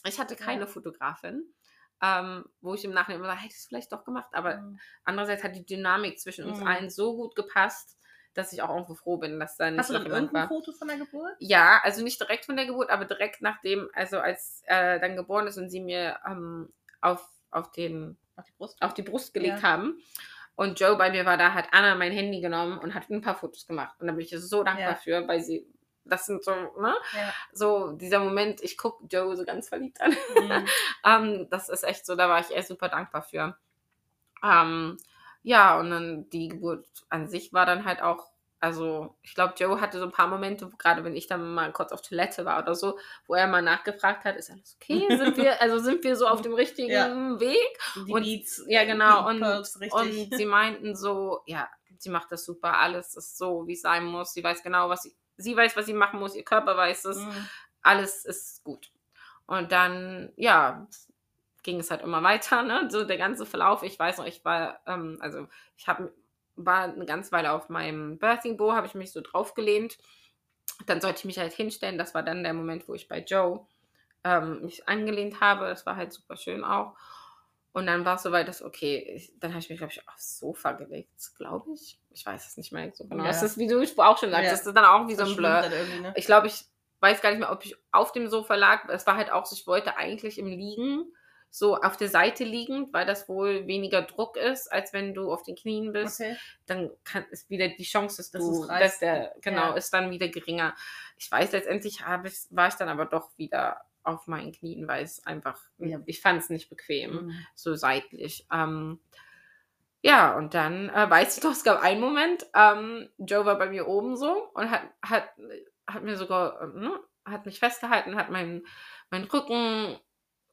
ich hatte keine. Fotografin, ähm, wo ich im Nachhinein immer hätte ich es vielleicht doch gemacht. Aber Mhm. andererseits hat die Dynamik zwischen uns Mhm. allen so gut gepasst, dass ich auch irgendwo froh bin, dass da nicht Hast du noch dann irgendein war. Foto von der Geburt? Ja, also nicht direkt von der Geburt, aber direkt nachdem, also als er dann geboren ist und sie mir ähm, auf, auf, den, Auf die Brust? auf die Brust gelegt Ja. haben und Joe bei mir war da, hat Anna mein Handy genommen und hat ein paar Fotos gemacht. Und da bin ich so dankbar Ja. für, weil sie, das sind so, ne? Ja. So dieser Moment, ich gucke Joe so ganz verliebt an. Mhm. ähm, das ist echt so, da war ich echt super dankbar für. Ähm, ja, und dann die Geburt an sich war dann halt auch, also ich glaube, Joe hatte so ein paar Momente, gerade wenn ich dann mal kurz auf Toilette war oder so, wo er mal nachgefragt hat, ist alles okay? Sind wir, also sind wir so auf dem richtigen Ja. Weg? Die Und- Beats. Ja, genau. die Und, und sie meinten so, ja, sie macht das super, alles ist so, wie es sein muss. Sie weiß genau, was sie, sie weiß, was sie machen muss, ihr Körper weiß es Mhm. alles ist gut. Und dann, ja, ging es halt immer weiter, ne? So der ganze Verlauf. Ich weiß noch, ich war, ähm, also ich habe war eine ganze Weile auf meinem Birthing Bow, habe ich mich so draufgelehnt. Dann sollte ich mich halt hinstellen. Das war dann der Moment, wo ich bei Joe ähm, mich angelehnt habe. Das war halt super schön auch. Und dann war es soweit, dass, okay, ich, dann habe ich mich, glaube ich, aufs Sofa gelegt, glaube ich. Ich weiß es nicht mehr so genau. Ja. Es ist, wie du auch schon sagst, Ja. das ist dann auch wie so ein Blur. ne? Ich glaube, ich weiß gar nicht mehr, ob ich auf dem Sofa lag. Es war halt auch so, ich wollte eigentlich im Liegen, so auf der Seite liegend, weil das wohl weniger Druck ist, als wenn du auf den Knien bist. Okay. Dann kann, ist wieder die Chance, dass Dass du, dass der, genau, Ja. ist dann wieder geringer. Ich weiß, letztendlich habe ich, war ich dann aber doch wieder auf meinen Knien, weil es einfach, Ja. ich fand es nicht bequem Mhm. so seitlich. Ähm, ja, und dann äh, weiß ich noch, es gab einen Moment, ähm, Joe war bei mir oben so und hat, hat, hat mir sogar, ne, hat mich festgehalten, hat meinen, meinen Rücken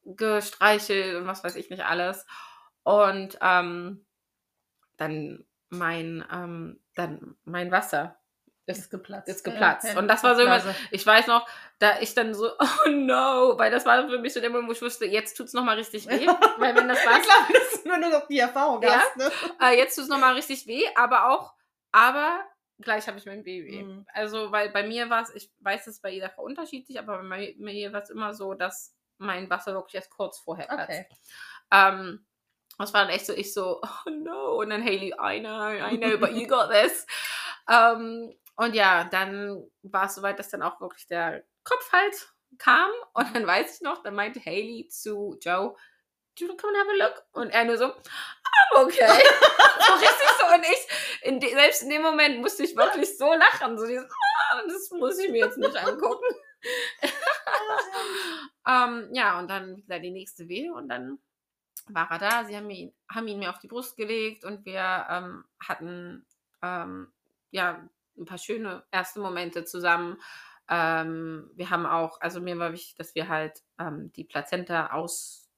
gestreichelt und was weiß ich nicht alles. Und ähm, dann mein, ähm, dann mein Wasser ist Ist geplatzt. ist geplatzt. Ja, Und das war so immer- Blase. ich weiß noch, da ich dann so, oh no, weil das war für mich so der Moment, wo ich wusste, jetzt tut's noch mal richtig weh, weil wenn das war, klar, das ist nur noch die Erfahrung Ja. hast, ne? äh, jetzt tut's noch mal richtig weh, aber auch, aber gleich habe ich mein Baby. Mhm. Also, weil bei mir war es, ich weiß, es bei jeder Frau unterschiedlich, aber bei mir war es immer so, dass mein Wasser wirklich erst kurz vorher platzt. Okay. Ähm, das war dann echt so, ich so, oh no. Und dann Haley, I know, I know, but you got this. ähm, und ja, dann war es soweit, dass dann auch wirklich der Kopf halt kam. Und dann weiß ich noch, dann meinte Haley zu Joe, do you come and have a look? Und er nur so, I'm okay. so richtig so. Und ich, in de, selbst in dem Moment musste ich wirklich so lachen. So dieses, ah, das muss ich mir jetzt nicht angucken. ähm, ja, und dann wieder die nächste Wehe und dann war er da. Sie haben ihn, haben ihn mir auf die Brust gelegt und wir ähm, hatten ähm, ja ein paar schöne erste Momente zusammen. Ähm, wir haben auch, also mir war wichtig, dass wir halt ähm, die Plazenta aus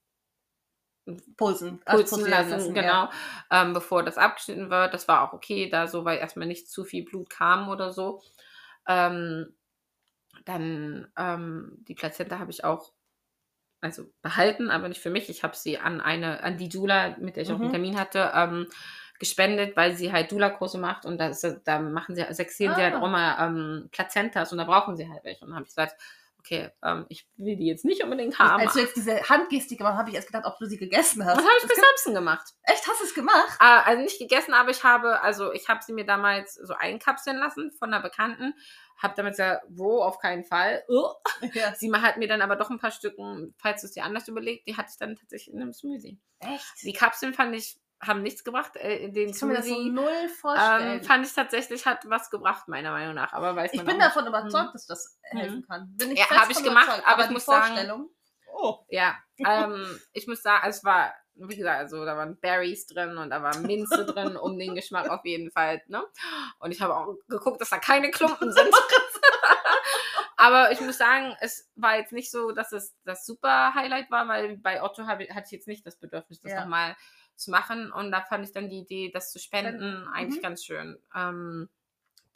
Pulsen. also pulsen lassen, ja. genau, ähm, bevor das abgeschnitten wird. Das war auch okay, da so, weil erstmal nicht zu viel Blut kam oder so. Ähm, dann ähm, die Plazenta habe ich auch also behalten, aber nicht für mich. Ich habe sie an eine, an die Dula, mit der ich auch einen Mhm. Termin hatte, ähm, gespendet, weil sie halt Dula-Kurse macht und da, ist, da machen sie, sexieren sie halt Ah. auch immer ähm, Plazentas und da brauchen sie halt welche. Und dann habe ich gesagt, okay, ähm, ich will die jetzt nicht unbedingt haben. Als du jetzt diese Handgestik gemacht hast, habe ich erst gedacht, ob du sie gegessen hast. Was habe ich Das gibt- Samson gemacht? Echt, hast du es gemacht? Ah, also nicht gegessen, aber ich habe, also ich habe sie mir damals so einkapseln lassen von einer Bekannten. Habe damit gesagt, wo, auf keinen Fall. Uh. Ja. Sie hat mir dann aber doch ein paar Stücken, falls du es dir anders überlegt, die hatte ich dann tatsächlich in einem Smoothie. Echt? Die Kapseln fand ich, haben nichts gebracht. Äh, in den Ich kann mir das so null vorstellen. ähm, fand ich tatsächlich, hat was gebracht, meiner Meinung nach. Aber weiß ich bin auch davon überzeugt, Mhm. dass das Mhm. helfen kann. Bin ich Ja, fest hab ich gemacht, überzeugt, aber ich die muss sagen- Vorstellung, Oh. Ja, ähm, ich muss sagen, es war, wie gesagt, also da waren Berries drin und da war Minze drin, um den Geschmack auf jeden Fall, ne? Und ich habe auch geguckt, dass da keine Klumpen sind. Aber ich muss sagen, es war jetzt nicht so, dass es das super Highlight war, weil bei Otto habe, hatte ich jetzt nicht das Bedürfnis, das Ja. nochmal zu machen. Und da fand ich dann die Idee, das zu spenden, eigentlich mhm. ganz schön. Ähm,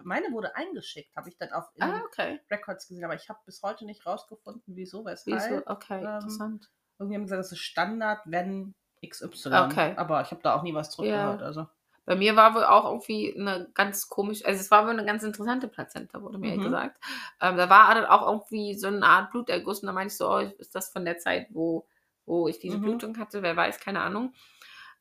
Meine wurde eingeschickt, habe ich dann auf in ah, okay. Records gesehen, aber ich habe bis heute nicht rausgefunden, wieso, Wieso? weshalb. Okay, Ähm, interessant. Irgendwie haben sie gesagt, das ist Standard, wenn XY. Okay. Aber ich habe da auch nie was Ja. zurückgehört. Also. Bei mir war wohl auch irgendwie eine ganz komisch, also es war wohl eine ganz interessante Plazenta, wurde mir Mhm. gesagt. Ähm, da war dann auch irgendwie so eine Art Bluterguss und da meinte ich so, oh, ist das von der Zeit, wo, wo ich diese Mhm. Blutung hatte? Wer weiß, keine Ahnung.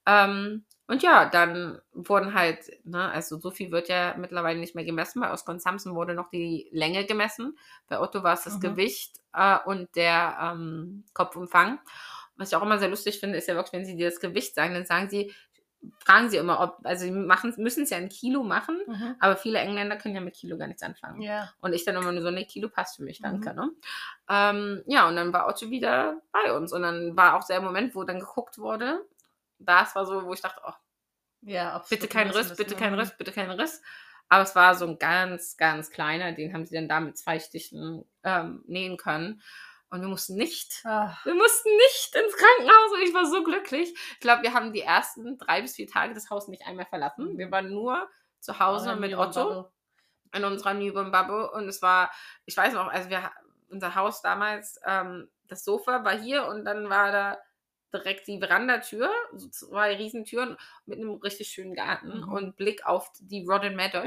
Ähm, und ja, dann wurden halt, ne, also so viel wird ja mittlerweile nicht mehr gemessen. Bei Oscar und Samson wurde noch die Länge gemessen. Bei Otto war es das Mhm. Gewicht äh, und der ähm, Kopfumfang. Was ich auch immer sehr lustig finde, ist ja wirklich, wenn sie dir das Gewicht sagen, dann sagen sie, fragen sie immer, ob, also sie machen, müssen es ja in Kilo machen, Mhm. aber viele Engländer können ja mit Kilo gar nichts anfangen. Ja. Und ich dann immer nur so, ne, Kilo passt für mich, danke. Mhm. Ne? Ähm, ja, und dann war Otto wieder bei uns. Und dann war auch der Moment, wo dann geguckt wurde. Das war so, wo ich dachte, oh, Ja, bitte kein Riss, bitte ne? kein Riss, bitte kein Riss. Aber es war so ein ganz, ganz kleiner, den haben sie dann da mit zwei Stichen ähm, nähen können. Und wir mussten nicht, Ach, wir mussten nicht ins Krankenhaus und ich war so glücklich. Ich glaube, wir haben die ersten drei bis vier Tage das Haus nicht einmal verlassen. Wir waren nur zu Hause euer mit Otto Bubble. in unserer Newborn Bubble und es war, ich weiß noch, also wir, unser Haus damals, ähm, das Sofa war hier und dann war da direkt die Verandatür, so zwei Riesentüren mit einem richtig schönen Garten Mhm. und Blick auf die Rodden Meadow.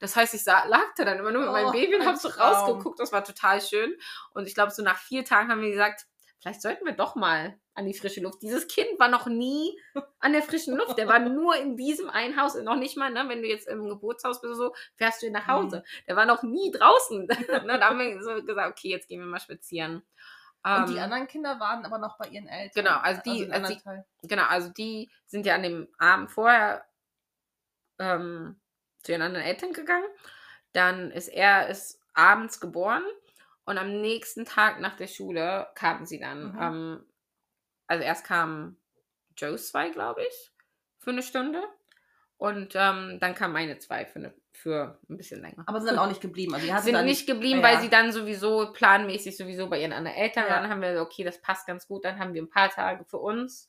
Das heißt, ich sah, lag da dann immer nur mit meinem Oh, Baby und habe so rausgeguckt. Das war total schön. Und ich glaube, so nach vier Tagen haben wir gesagt, vielleicht sollten wir doch mal an die frische Luft. Dieses Kind war noch nie an der frischen Luft. Der war nur in diesem einen Haus. Noch nicht mal, ne, wenn du jetzt im Geburtshaus bist oder so, fährst du nach Hause. Der war noch nie draußen. ne, da haben wir so gesagt, okay, jetzt gehen wir mal spazieren. Und die Ähm, anderen Kinder waren aber noch bei ihren Eltern. Genau, also die- also anderen die-. Genau, also die sind ja an dem Abend vorher ähm, zu ihren anderen Eltern gegangen. Dann ist er ist abends geboren und am nächsten Tag nach der Schule kamen sie dann. Mhm. Ähm, also erst kam Joe's zwei, glaube ich, für eine Stunde. Und ähm, dann kamen meine zwei für, eine, für ein bisschen länger. Aber sind dann auch nicht geblieben. Also sind nicht geblieben, Ja. weil sie dann sowieso planmäßig sowieso bei ihren anderen Eltern Ja. waren. Dann haben wir, okay, das passt ganz gut. Dann haben wir ein paar Tage für uns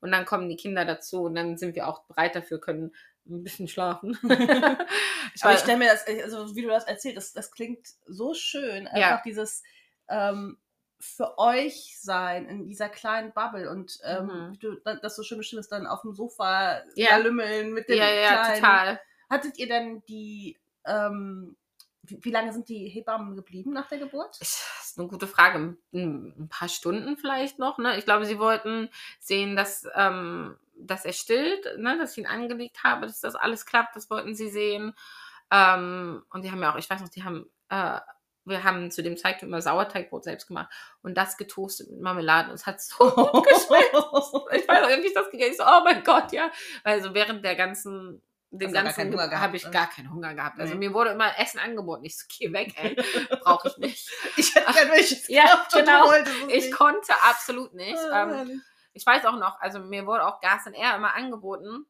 und dann kommen die Kinder dazu und dann sind wir auch bereit dafür, können ein bisschen schlafen. ich Aber ich stelle mir das, also wie du das erzählt, das, das klingt so schön. Einfach Ja. dieses ähm, für euch sein in dieser kleinen Bubble und ähm, Mhm. du das so schön bestimmst, dann auf dem Sofa Ja. lümmeln mit dem ja, ja, kleinen. total. Hattet ihr denn die, ähm, wie, lange sind die Hebammen geblieben nach der Geburt? Das ist eine gute Frage. Ein, paar Stunden vielleicht noch. Ne? Ich glaube, sie wollten sehen, dass, ähm, dass er stillt, ne? dass ich ihn angelegt habe, dass das alles klappt. Das wollten sie sehen. Ähm, und die haben ja auch, ich weiß noch, die haben, äh, wir haben zu dem Zeitpunkt immer Sauerteigbrot selbst gemacht und das getoastet mit Marmelade. Und es hat so gut geschmeckt. Ich weiß auch, irgendwie das gegessen. So, oh mein Gott, ja. Weil so während der ganzen, dem gar ganzen habe ich ne? gar keinen Hunger gehabt. Also Nee. mir wurde immer Essen angeboten. Ich so, geh weg, ey. Brauche ich nicht. Ich hätte gerne welches Ja, und genau. Ich nicht. konnte absolut nicht. Ah, Ähm, ich weiß auch noch, also mir wurde auch Gas and Air immer angeboten.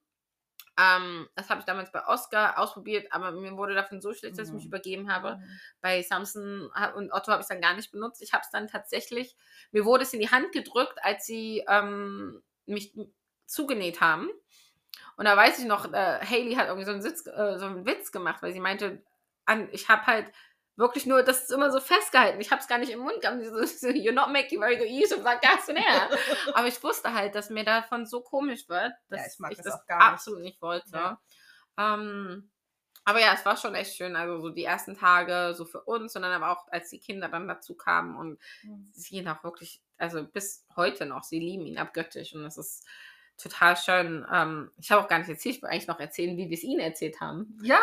Ähm, das habe ich damals bei Oscar ausprobiert, aber mir wurde davon so schlecht, dass ich mich Mhm. übergeben habe. Bei Samson und Otto habe ich es dann gar nicht benutzt. Ich habe es dann tatsächlich, mir wurde es in die Hand gedrückt, als sie ähm, mich zugenäht haben. Und da weiß ich noch, äh, Haley hat irgendwie so einen, Sitz, äh, so einen Witz gemacht, weil sie meinte, an, ich habe halt wirklich nur, das ist immer so festgehalten. Ich habe es gar nicht im Mund gehabt. So, so, You're not making very good use of that gas and air. Aber ich wusste halt, dass mir davon so komisch wird, dass Ja, ich mag ich das das nicht. absolut nicht wollte. Ja. Ähm, aber ja, es war schon echt schön. Also so die ersten Tage so für uns und dann aber auch, als die Kinder dann dazu kamen und sie ihn auch wirklich, also bis heute noch, sie lieben ihn abgöttisch und das ist total schön. Ähm, ich habe auch gar nicht erzählt, ich wollte eigentlich noch erzählen, wie wir es ihnen erzählt haben. Ja,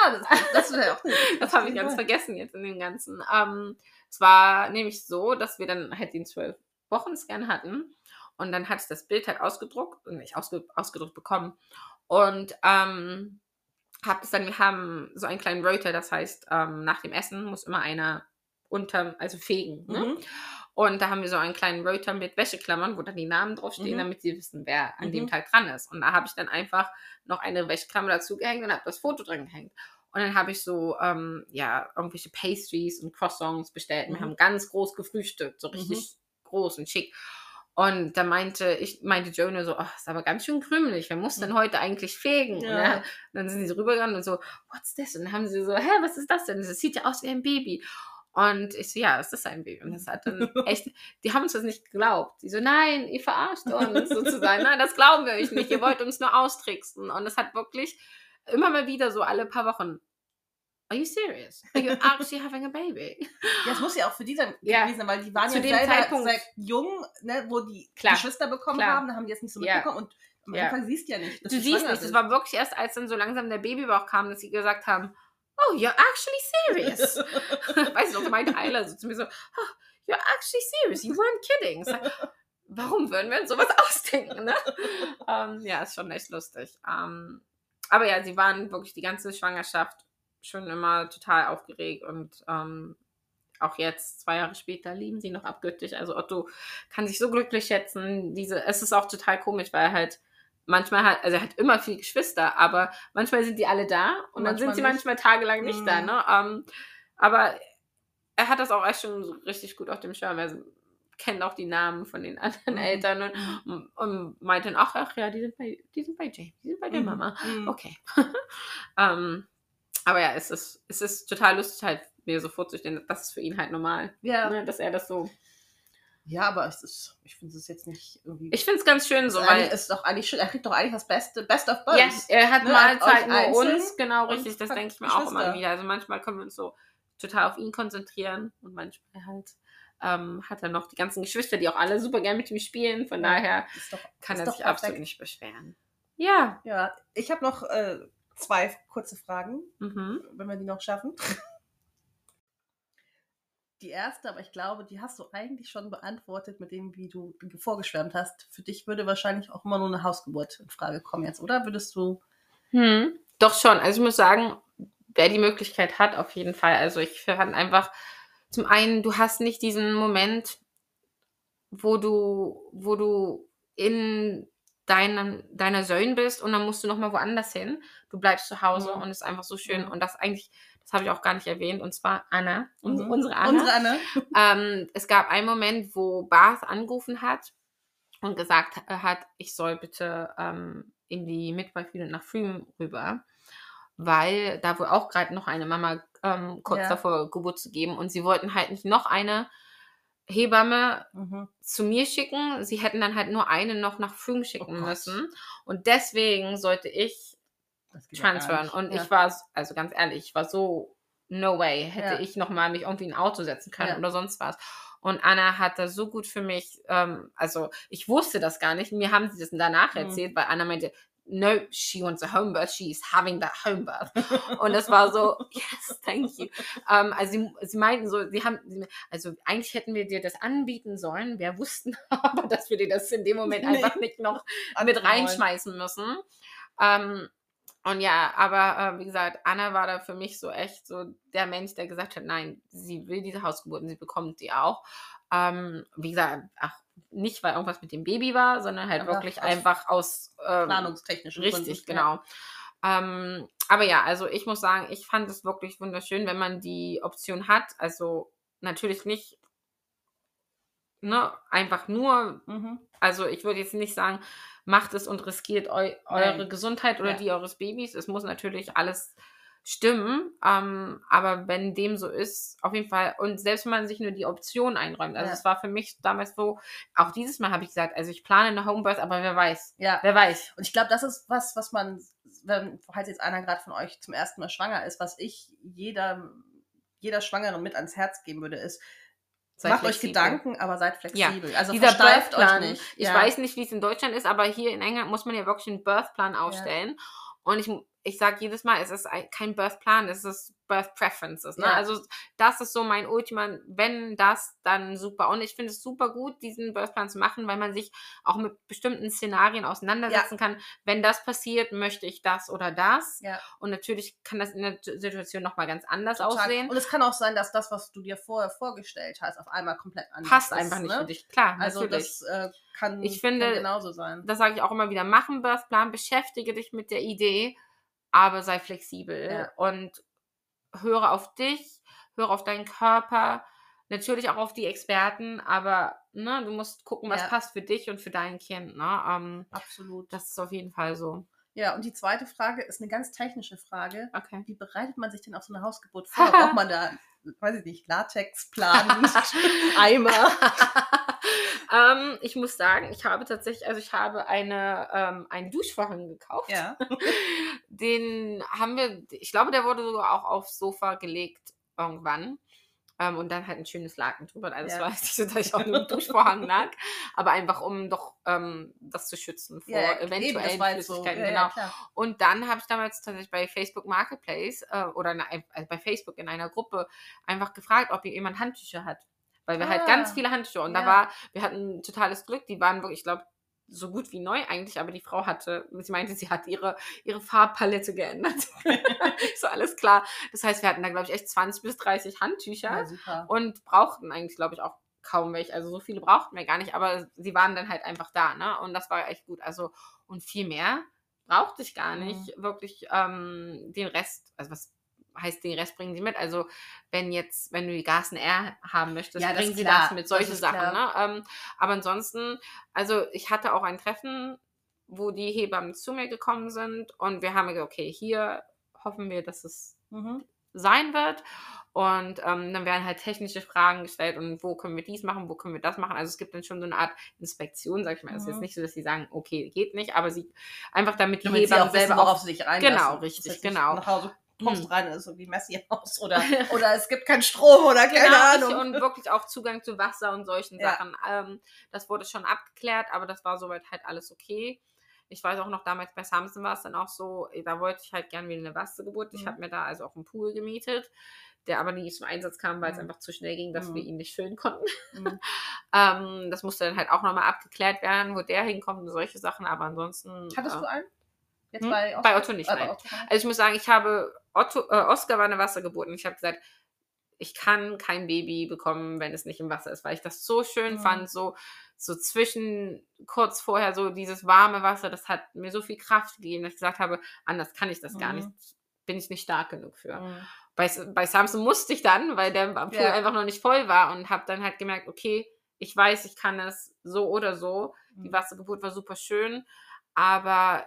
das, das auch Das habe ich ganz vergessen jetzt in dem Ganzen. Ähm, es war nämlich so, dass wir dann halt den zwölf Wochen Scan hatten und dann hatte ich das Bild halt ausgedruckt und nicht ausge ausgedruckt bekommen und ähm, habe es dann, wir haben so einen kleinen Röter, das heißt, ähm, nach dem Essen muss immer einer unter, also fegen. Ne? Mhm. Und da haben wir so einen kleinen Röter mit Wäscheklammern, wo dann die Namen draufstehen, Mhm. damit sie wissen, wer an dem Mhm. Tag dran ist. Und da habe ich dann einfach noch eine Wäscheklammer dazu gehängt und habe das Foto dran gehängt. Und dann habe ich so, ähm, ja, irgendwelche Pastries und Croissants bestellt. Wir Mhm. haben ganz groß gefrühstückt, so richtig groß und schick. Und da meinte ich, meinte Joe nur so, oh, ist aber ganz schön krümelig. Wer muss denn Mhm. heute eigentlich fegen? Und Ja. dann, dann sind sie so rübergegangen und so, what's this? Und dann haben sie so, hä, was ist das denn? Das sieht ja aus wie ein Baby. Und ich so, ja, es ist ein Baby. Und das hat dann echt, die haben uns das nicht geglaubt. Die so, nein, ihr verarscht uns sozusagen. Nein, das glauben wir euch nicht. Ihr wollt uns nur austricksen. Und es hat wirklich, immer mal wieder so alle paar Wochen. Are you serious? Are you actually having a baby? Ja, es muss ja auch für die dann Ja. gewesen sein, weil die waren Zu ja selber Zeitpunkt- sehr jung, ne, wo die Klar, Geschwister bekommen klar. haben, da haben die jetzt nicht so Ja. mitbekommen und am Ja. Anfang siehst du ja nicht, Du siehst nicht, es war wirklich erst, als dann so langsam der Babybauch kam, dass sie gesagt haben, oh, you're actually serious. weißt du noch, meinte Ayla so zu mir so, oh, you're actually serious, you weren't kidding. Sag, Warum würden wir uns sowas ausdenken, ne? ähm, ja, ist schon echt lustig. Ähm, aber ja, sie waren wirklich die ganze Schwangerschaft schon immer total aufgeregt und ähm, auch jetzt, zwei Jahre später, lieben sie noch abgöttisch. Also Otto kann sich so glücklich schätzen. Diese, es ist auch total komisch, weil er halt manchmal hat, also er hat immer viele Geschwister, aber manchmal sind die alle da und dann sind sie nicht. manchmal tagelang nicht da, Mhm. ne? Ähm, aber er hat das auch echt schon so richtig gut auf dem Schirm. Er kennt auch die Namen von den anderen Mhm. Eltern und, und meint dann, ach, ach ja, die sind bei, die sind bei Jane, die sind bei der Mhm. Mama. Mhm. Okay. ähm, aber ja, es ist, es ist total lustig, halt mir so vorzustellen, das ist für ihn halt normal, Ja. ne, dass er das so. Ja, aber es ist, ich finde es jetzt nicht irgendwie. Ich finde es ganz schön so, weil. ist doch eigentlich schön, er kriegt doch eigentlich das Beste, Best of both. Ja, er hat Ne, Mahlzeit nur einzeln uns, genau richtig, das denke ich mir auch immer wieder. Also manchmal können wir uns so total auf ihn konzentrieren und manchmal halt ähm, hat er noch die ganzen Geschwister, die auch alle super gern mit ihm spielen. Von Ja. daher doch, kann er sich absolut perfekt. nicht beschweren. Ja. Ja, ich habe noch äh, zwei kurze Fragen, Mhm. wenn wir die noch schaffen. Die erste, aber ich glaube, die hast du eigentlich schon beantwortet mit dem, wie du vorgeschwärmt hast. Für dich würde wahrscheinlich auch immer nur eine Hausgeburt in Frage kommen jetzt, oder? Würdest du. Hm. Doch schon. Also ich muss sagen, wer die Möglichkeit hat, auf jeden Fall. Also ich fand einfach, zum einen, du hast nicht diesen Moment, wo du, wo du in deinem, deiner Zone bist und dann musst du nochmal woanders hin. Du bleibst zu Hause Mhm. und ist einfach so schön. Mhm. Und das eigentlich, das habe ich auch gar nicht erwähnt, und zwar Anna, unsere, Mhm. unsere Anna. Unsere Anne. Ähm, es gab einen Moment, wo Bart angerufen hat und gesagt äh, hat, ich soll bitte ähm, in die Unit nach Freem rüber, weil da wohl auch gerade noch eine Mama ähm, kurz Ja. davor Geburt zu geben und sie wollten halt nicht noch eine Hebamme Mhm. zu mir schicken. Sie hätten dann halt nur eine noch nach Freem schicken Oh müssen und deswegen sollte ich Nicht. Und ja. ich war, also ganz ehrlich, ich war so, no way, hätte Ja. ich nochmal mich irgendwie in ein Auto setzen können Ja. oder sonst was. Und Anna hat das so gut für mich, ähm, also ich wusste das gar nicht, mir haben sie das danach Mhm. erzählt, weil Anna meinte, no, she wants a home birth, she's having that home birth. Und das war so, yes, thank you. Ähm, also sie, sie meinten so, sie haben, also eigentlich hätten wir dir das anbieten sollen, wir wussten aber, dass wir dir das in dem Moment Nee. einfach nicht noch mit reinschmeißen müssen. Ähm, und ja, aber äh, wie gesagt, Anna war da für mich so echt so der Mensch, der gesagt hat, nein, sie will diese Hausgeburt und sie bekommt sie auch. Ähm, wie gesagt, ach, nicht weil irgendwas mit dem Baby war, sondern halt Einfach wirklich aus einfach aus ähm, Planungstechnischen Richtig, Gründen. genau. Ähm, aber ja, also ich muss sagen, ich fand es wirklich wunderschön, wenn man die Option hat. Also natürlich nicht ne, einfach nur Ja. Mhm. Also ich würde jetzt nicht sagen, macht es und riskiert eu eure Nein. Gesundheit oder Ja. die eures Babys. Es muss natürlich alles stimmen. Ähm, aber wenn dem so ist, auf jeden Fall, und selbst wenn man sich nur die Option einräumt, also Ja. es war für mich damals so, auch dieses Mal habe ich gesagt, also ich plane eine Homebirth, aber wer weiß. Ja. Wer weiß. Und ich glaube, das ist was, was man, wenn, falls jetzt einer gerade von euch zum ersten Mal schwanger ist, was ich jeder, jeder Schwangeren mit ans Herz geben würde, ist, Sei macht euch flexibel. Gedanken, aber seid flexibel. Also Dieser versteift euch nicht. ich Ja. weiß nicht, wie es in Deutschland ist, aber hier in England muss man ja wirklich einen Birthplan aufstellen. Und ich, ich sage jedes Mal, es ist ein- kein Birthplan, es ist Birth Preferences. Ne? Ja. Also das ist so mein Ultima, wenn das, dann super. Und ich finde es super gut, diesen Birthplan zu machen, weil man sich auch mit bestimmten Szenarien auseinandersetzen kann. Wenn das passiert, möchte ich das oder das. Ja. Und natürlich kann das in der Situation nochmal ganz anders Total. aussehen. Und es kann auch sein, dass das, was du dir vorher vorgestellt hast, auf einmal komplett anders Passt ist. einfach nicht ne? für dich. Klar, Also natürlich. das äh, kann, Ich finde, kann genauso sein. das sage ich auch immer wieder, mach einen Birthplan, beschäftige dich mit der Idee, aber sei flexibel Ja. und höre auf dich, höre auf deinen Körper, natürlich auch auf die Experten, aber ne, du musst gucken, was Ja. passt für dich und für dein Kind. Ne? Ähm, Absolut. das ist auf jeden Fall so. Ja, und die zweite Frage ist eine ganz technische Frage. Okay. Wie bereitet man sich denn auf so eine Hausgeburt vor? Braucht man da, weiß ich nicht, Latexplan, Eimer? ähm, ich muss sagen, ich habe tatsächlich, also ich habe eine, ähm, einen Duschvorhang gekauft. Ja. Den haben wir, ich glaube, der wurde sogar auch aufs Sofa gelegt irgendwann. Ähm, und dann halt ein schönes Laken drüber. Also Ja. war nicht so, dass ich auf einem Duschvorhang lag, aber einfach um doch ähm, das zu schützen vor Ja, eventuellen jetzt so. Flüssigkeiten. Ja, genau. Und dann habe ich damals tatsächlich bei Facebook Marketplace äh, oder in, ein- also bei Facebook in einer Gruppe einfach gefragt, ob hier jemand Handtücher hat. Weil wir halt Ah, ganz viele Handtücher und da ja. war, wir hatten totales Glück, die waren wirklich, ich glaube, so gut wie neu eigentlich, aber die Frau hatte, sie meinte, sie hat ihre, ihre Farbpalette geändert. so alles klar. Das heißt, wir hatten da, glaube ich, echt 20 bis 30 Handtücher Ja, und brauchten eigentlich, glaube ich, auch kaum welche. Also so viele brauchten wir gar nicht, aber sie waren dann halt einfach da, ne? Und das war echt gut. Also, und viel mehr brauchte ich gar Mhm. nicht. Wirklich ähm, den Rest, also was heißt den Rest bringen sie mit? Also, wenn jetzt, wenn du die Gasen R haben möchtest, Ja, das bringen sie das mit Das solche ist Sachen, ne? Ähm, aber ansonsten, also ich hatte auch ein Treffen, wo die Hebammen zu mir gekommen sind und wir haben gesagt, okay, hier hoffen wir, dass es Mhm. sein wird. Und ähm, dann werden halt technische Fragen gestellt und wo können wir dies machen, wo können wir das machen. Also es gibt dann schon so eine Art Inspektion, sag ich mal. Es ist Mhm. jetzt nicht so, dass sie sagen, okay, geht nicht, aber sie einfach damit die Damit sie Hebammen auch wissen, selber worauf auch. sie sich reinlassen. Genau, Das richtig, heißt nicht, genau. Nach Hause kommst Hm. rein, ist so wie Messi im Haus oder, oder es gibt keinen Strom oder keine Genau, Ahnung. und wirklich auch Zugang zu Wasser und solchen Ja. Sachen. Ähm, das wurde schon abgeklärt, aber das war soweit halt alles okay. Ich weiß auch noch, damals bei Samson war es dann auch so, äh, da wollte ich halt gern wieder eine Wassergeburt. Ich Mhm. habe mir da also auch einen Pool gemietet, der aber nie zum Einsatz kam, weil es Mhm. einfach zu schnell ging, dass Mhm. wir ihn nicht füllen konnten. Mhm. Ähm, das musste dann halt auch nochmal abgeklärt werden, wo der hinkommt und solche Sachen, aber ansonsten. Hattest äh, du einen? Jetzt Hm? bei, Bei Otto nicht, Äh, bei Otto. Also ich muss sagen, ich habe Otto, äh, Oscar war eine Wassergeburt und ich habe gesagt, ich kann kein Baby bekommen, wenn es nicht im Wasser ist, weil ich das so schön Mhm. fand, so so zwischen kurz vorher so dieses warme Wasser, das hat mir so viel Kraft gegeben, dass ich gesagt habe, anders kann ich das gar Mhm. nicht, bin ich nicht stark genug für. Mhm. Bei, bei Samsung musste ich dann, weil der Pool Ja. einfach noch nicht voll war und habe dann halt gemerkt, okay, ich weiß, ich kann es so oder so. Die Mhm. Wassergeburt war super schön, aber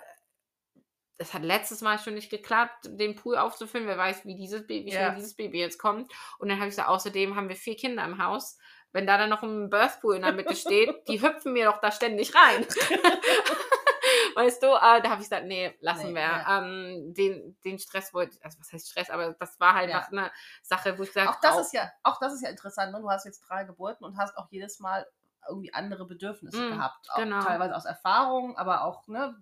es hat letztes Mal schon nicht geklappt, den Pool aufzufüllen. Wer weiß, wie dieses Baby, Ja. dieses Baby jetzt kommt. Und dann habe ich gesagt, außerdem haben wir vier Kinder im Haus. Wenn da dann noch ein Birthpool in der Mitte steht, die hüpfen mir doch da ständig rein. weißt du, äh, da habe ich gesagt, nee, lassen Nee, wir. ja. Ähm, den, den Stress wollte, also was heißt Stress, aber das war halt Ja. eine Sache, wo ich gesagt Auch das ist ja, auch das ist ja interessant. Ne? Du hast jetzt drei Geburten und hast auch jedes Mal irgendwie andere Bedürfnisse Mm, gehabt. Auch genau. Teilweise aus Erfahrung, aber auch, ne,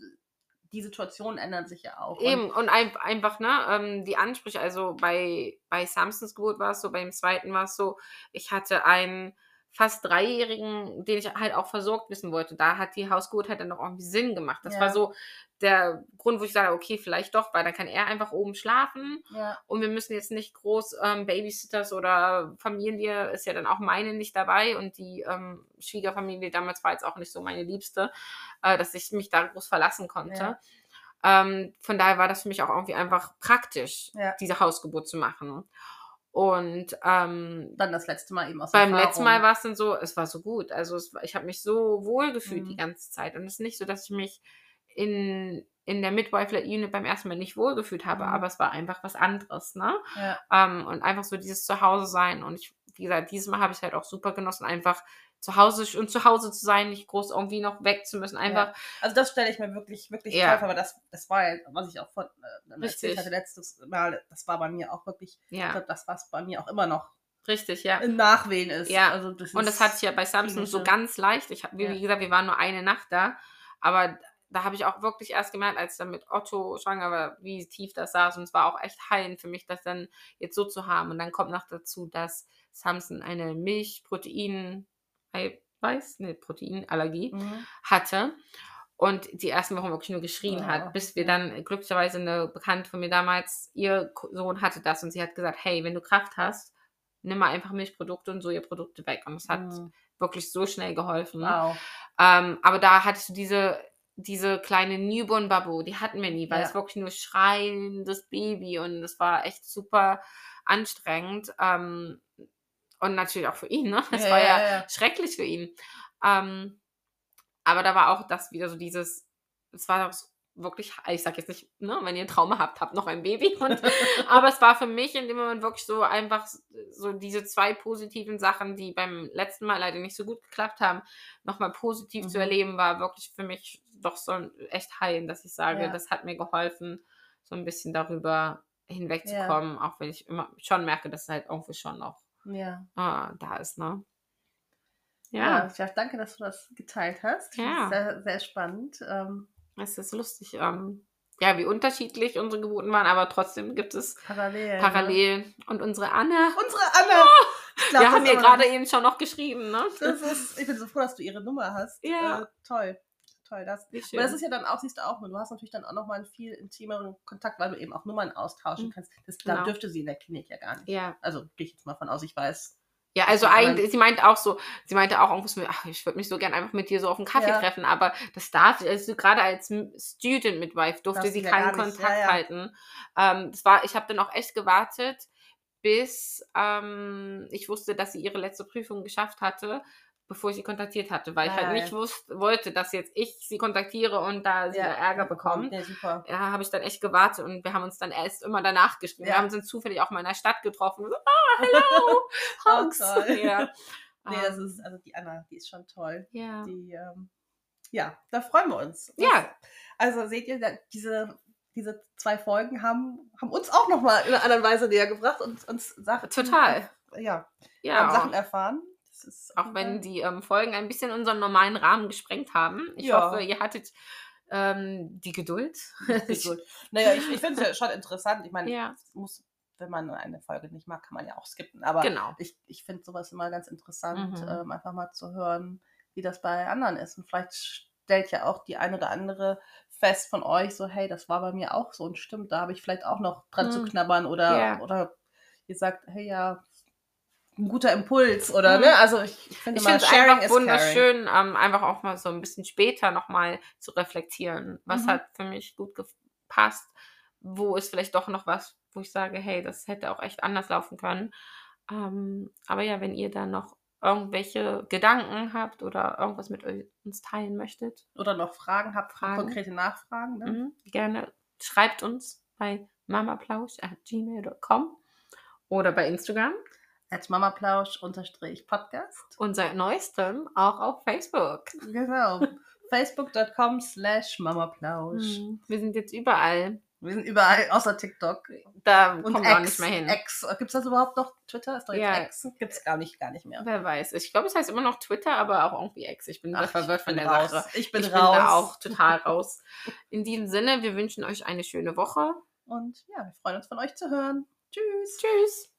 die Situationen ändern sich ja auch. Und- Eben, und ein, einfach, ne, ähm, die Ansprüche, also bei, bei Samsons Geburt war es so, beim zweiten war es so, ich hatte einen fast Dreijährigen, den ich halt auch versorgt wissen wollte. Da hat die Hausgeburt halt dann noch irgendwie Sinn gemacht. Das Ja. war so der Grund, wo ich sage, okay, vielleicht doch, weil dann kann er einfach oben schlafen ja. und wir müssen jetzt nicht groß ähm, Babysitters oder Familie, ist ja dann auch meine nicht dabei und die ähm, Schwiegerfamilie damals war jetzt auch nicht so meine Liebste, äh, dass ich mich da groß verlassen konnte. Ähm, von daher war das für mich auch irgendwie einfach praktisch, Ja. diese Hausgeburt zu machen. Und ähm, Dann das letzte Mal eben aus beim Erfahrung. letzten Mal war es dann so, es war so gut. Also es, ich habe mich so wohl gefühlt die Mhm. ganze Zeit. Und es ist nicht so, dass ich mich in, in der Midwife-Unit beim ersten Mal nicht wohl gefühlt habe, Mhm. aber es war einfach was anderes, ne? Ja. Ähm, und einfach so dieses Zuhause sein. Und ich, wie gesagt, dieses Mal habe ich halt auch super genossen, einfach zu Hause und zu Hause zu sein, nicht groß irgendwie noch weg zu müssen. Einfach, Also das stelle ich mir wirklich, wirklich Ja. toll vor, aber das, das war ja, was ich auch von, äh, erzählt hatte letztes Mal, das war bei mir auch wirklich, ich ja, glaube, das, was bei mir auch immer noch richtig, ja. im Nachwehen ist. Ja. Also das Und das hatte ich ja bei Samsung so ganz leicht. Ich hab, wie, Ja. wie gesagt, wir waren nur eine Nacht da. Aber da habe ich auch wirklich erst gemerkt, als ich dann mit Otto schwanger war, wie tief das saß. Und es war auch echt heilend für mich, das dann jetzt so zu haben. Und dann kommt noch dazu, dass Samson eine Milch-Protein, Eiweiß, ne, Proteinallergie Mhm. hatte. Und die ersten Wochen wirklich nur geschrien Oh, hat, bis wir ja. dann glücklicherweise eine Bekannte von mir damals, ihr Sohn hatte das und sie hat gesagt, hey, wenn du Kraft hast, nimm mal einfach Milchprodukte und Sojaprodukte weg. Und es hat Mhm. wirklich so schnell geholfen. Wow. Ähm, aber da hattest du diese, diese kleine Newborn Babu, die hatten wir nie, weil Ja. es wirklich nur schreiendes Baby und es war echt super anstrengend. Ähm, und natürlich auch für ihn, ne? Es Ja, war ja, ja, schrecklich für ihn. Ähm, aber da war auch das wieder so dieses, es war auch wirklich, ich sag jetzt nicht, ne, wenn ihr ein Trauma habt, habt noch ein Baby. Und, aber es war für mich in dem Moment wirklich so einfach so diese zwei positiven Sachen, die beim letzten Mal leider nicht so gut geklappt haben, nochmal positiv mhm. zu erleben, war wirklich für mich doch so echt heilen, dass ich sage, ja. das hat mir geholfen, so ein bisschen darüber hinwegzukommen, ja. auch wenn ich immer schon merke, dass es halt irgendwie schon noch ja. ah, da ist, ne? Ja. ja, danke, dass du das geteilt hast. Ja. Sehr, sehr spannend. Ähm, es ist lustig, ähm, ja, wie unterschiedlich unsere Geburten waren, aber trotzdem gibt es parallel. parallel. Ne? Und unsere Anne. Unsere Anne! Oh, glaub, wir haben ihr gerade eben schon noch geschrieben, ne? Das ist, ich bin so froh, dass du ihre Nummer hast. Ja. Äh, toll. Toll, das. Aber das ist ja dann auch, siehst du auch, du hast natürlich dann auch nochmal einen viel intimeren Kontakt, weil du eben auch Nummern austauschen mhm. kannst. Das genau. dürfte sie in der Klinik ja gar nicht. Ja. Also gehe ich jetzt mal von aus, ich weiß, ja, also eigentlich, sie meinte auch so, sie meinte auch irgendwas mit, ach, ich würde mich so gern einfach mit dir so auf einen Kaffee ja. treffen, aber das darf, also gerade als Student Midwife durfte sie keinen Kontakt ja, ja. halten. Ähm, das war, ich habe dann auch echt gewartet, bis ähm, ich wusste, dass sie ihre letzte Prüfung geschafft hatte, bevor ich sie kontaktiert hatte, weil ich halt nicht wusste, wollte, dass jetzt ich sie kontaktiere und da sie ja, Ärger bekommt. Ja, super. Ja, habe ich dann echt gewartet und wir haben uns dann erst immer danach geschrieben. Ja. Wir haben uns zufällig auch mal in der Stadt getroffen. So, ah, hello, Hugs. oh, toll. Ja. Nee, das ähm. ist, also die Anna, die ist schon toll. Ja. Die, ähm, ja, da freuen wir uns. Ja. Also seht ihr, diese, diese zwei Folgen haben, haben uns auch nochmal in einer anderen Weise näher gebracht und uns Sachen. Total. Ja. ja. Haben Sachen erfahren auch wenn die ähm, Folgen ein bisschen unseren normalen Rahmen gesprengt haben. Ich ja. hoffe, ihr hattet ähm, die Geduld. Die Geduld. naja, ich, ich finde es ja schon interessant. Ich meine, ja. muss, wenn man eine Folge nicht mag, kann man ja auch skippen. Aber genau. ich, ich finde sowas immer ganz interessant, mhm. ähm, einfach mal zu hören, wie das bei anderen ist. Und vielleicht stellt ja auch die eine oder andere fest von euch so, hey, das war bei mir auch so und stimmt, da habe ich vielleicht auch noch dran mhm. zu knabbern oder, yeah. oder ihr sagt, hey ja, ein guter Impuls oder mhm. ne? Also ich, ich finde ich es einfach wunderschön, ähm, einfach auch mal so ein bisschen später nochmal zu reflektieren, was mhm. hat für mich gut gepasst, wo ist vielleicht doch noch was, wo ich sage, hey, das hätte auch echt anders laufen können. Ähm, aber ja, wenn ihr da noch irgendwelche Gedanken habt oder irgendwas mit uns teilen möchtet. Oder noch Fragen habt, Fragen. konkrete Nachfragen. Ne? Mhm, gerne schreibt uns bei mamaplausch.gmail.com oder bei Instagram at mamaplausch-podcast. Und seit neuestem auch auf Facebook. Genau. Facebook.com slash mamaplausch. Hm, wir sind jetzt überall. Wir sind überall, außer TikTok. Da und kommen wir auch nicht mehr hin. X. Gibt es das überhaupt noch? Twitter ist doch jetzt ja. X. Gibt es gar nicht, gar nicht mehr. Wer weiß. Ich glaube, es heißt immer noch Twitter, aber auch irgendwie X. Ich bin Ach, verwirrt von der raus. Sache. Ich bin ich raus. Ich bin da auch total raus. In diesem Sinne, wir wünschen euch eine schöne Woche. Und ja, wir freuen uns von euch zu hören. Tschüss. Tschüss.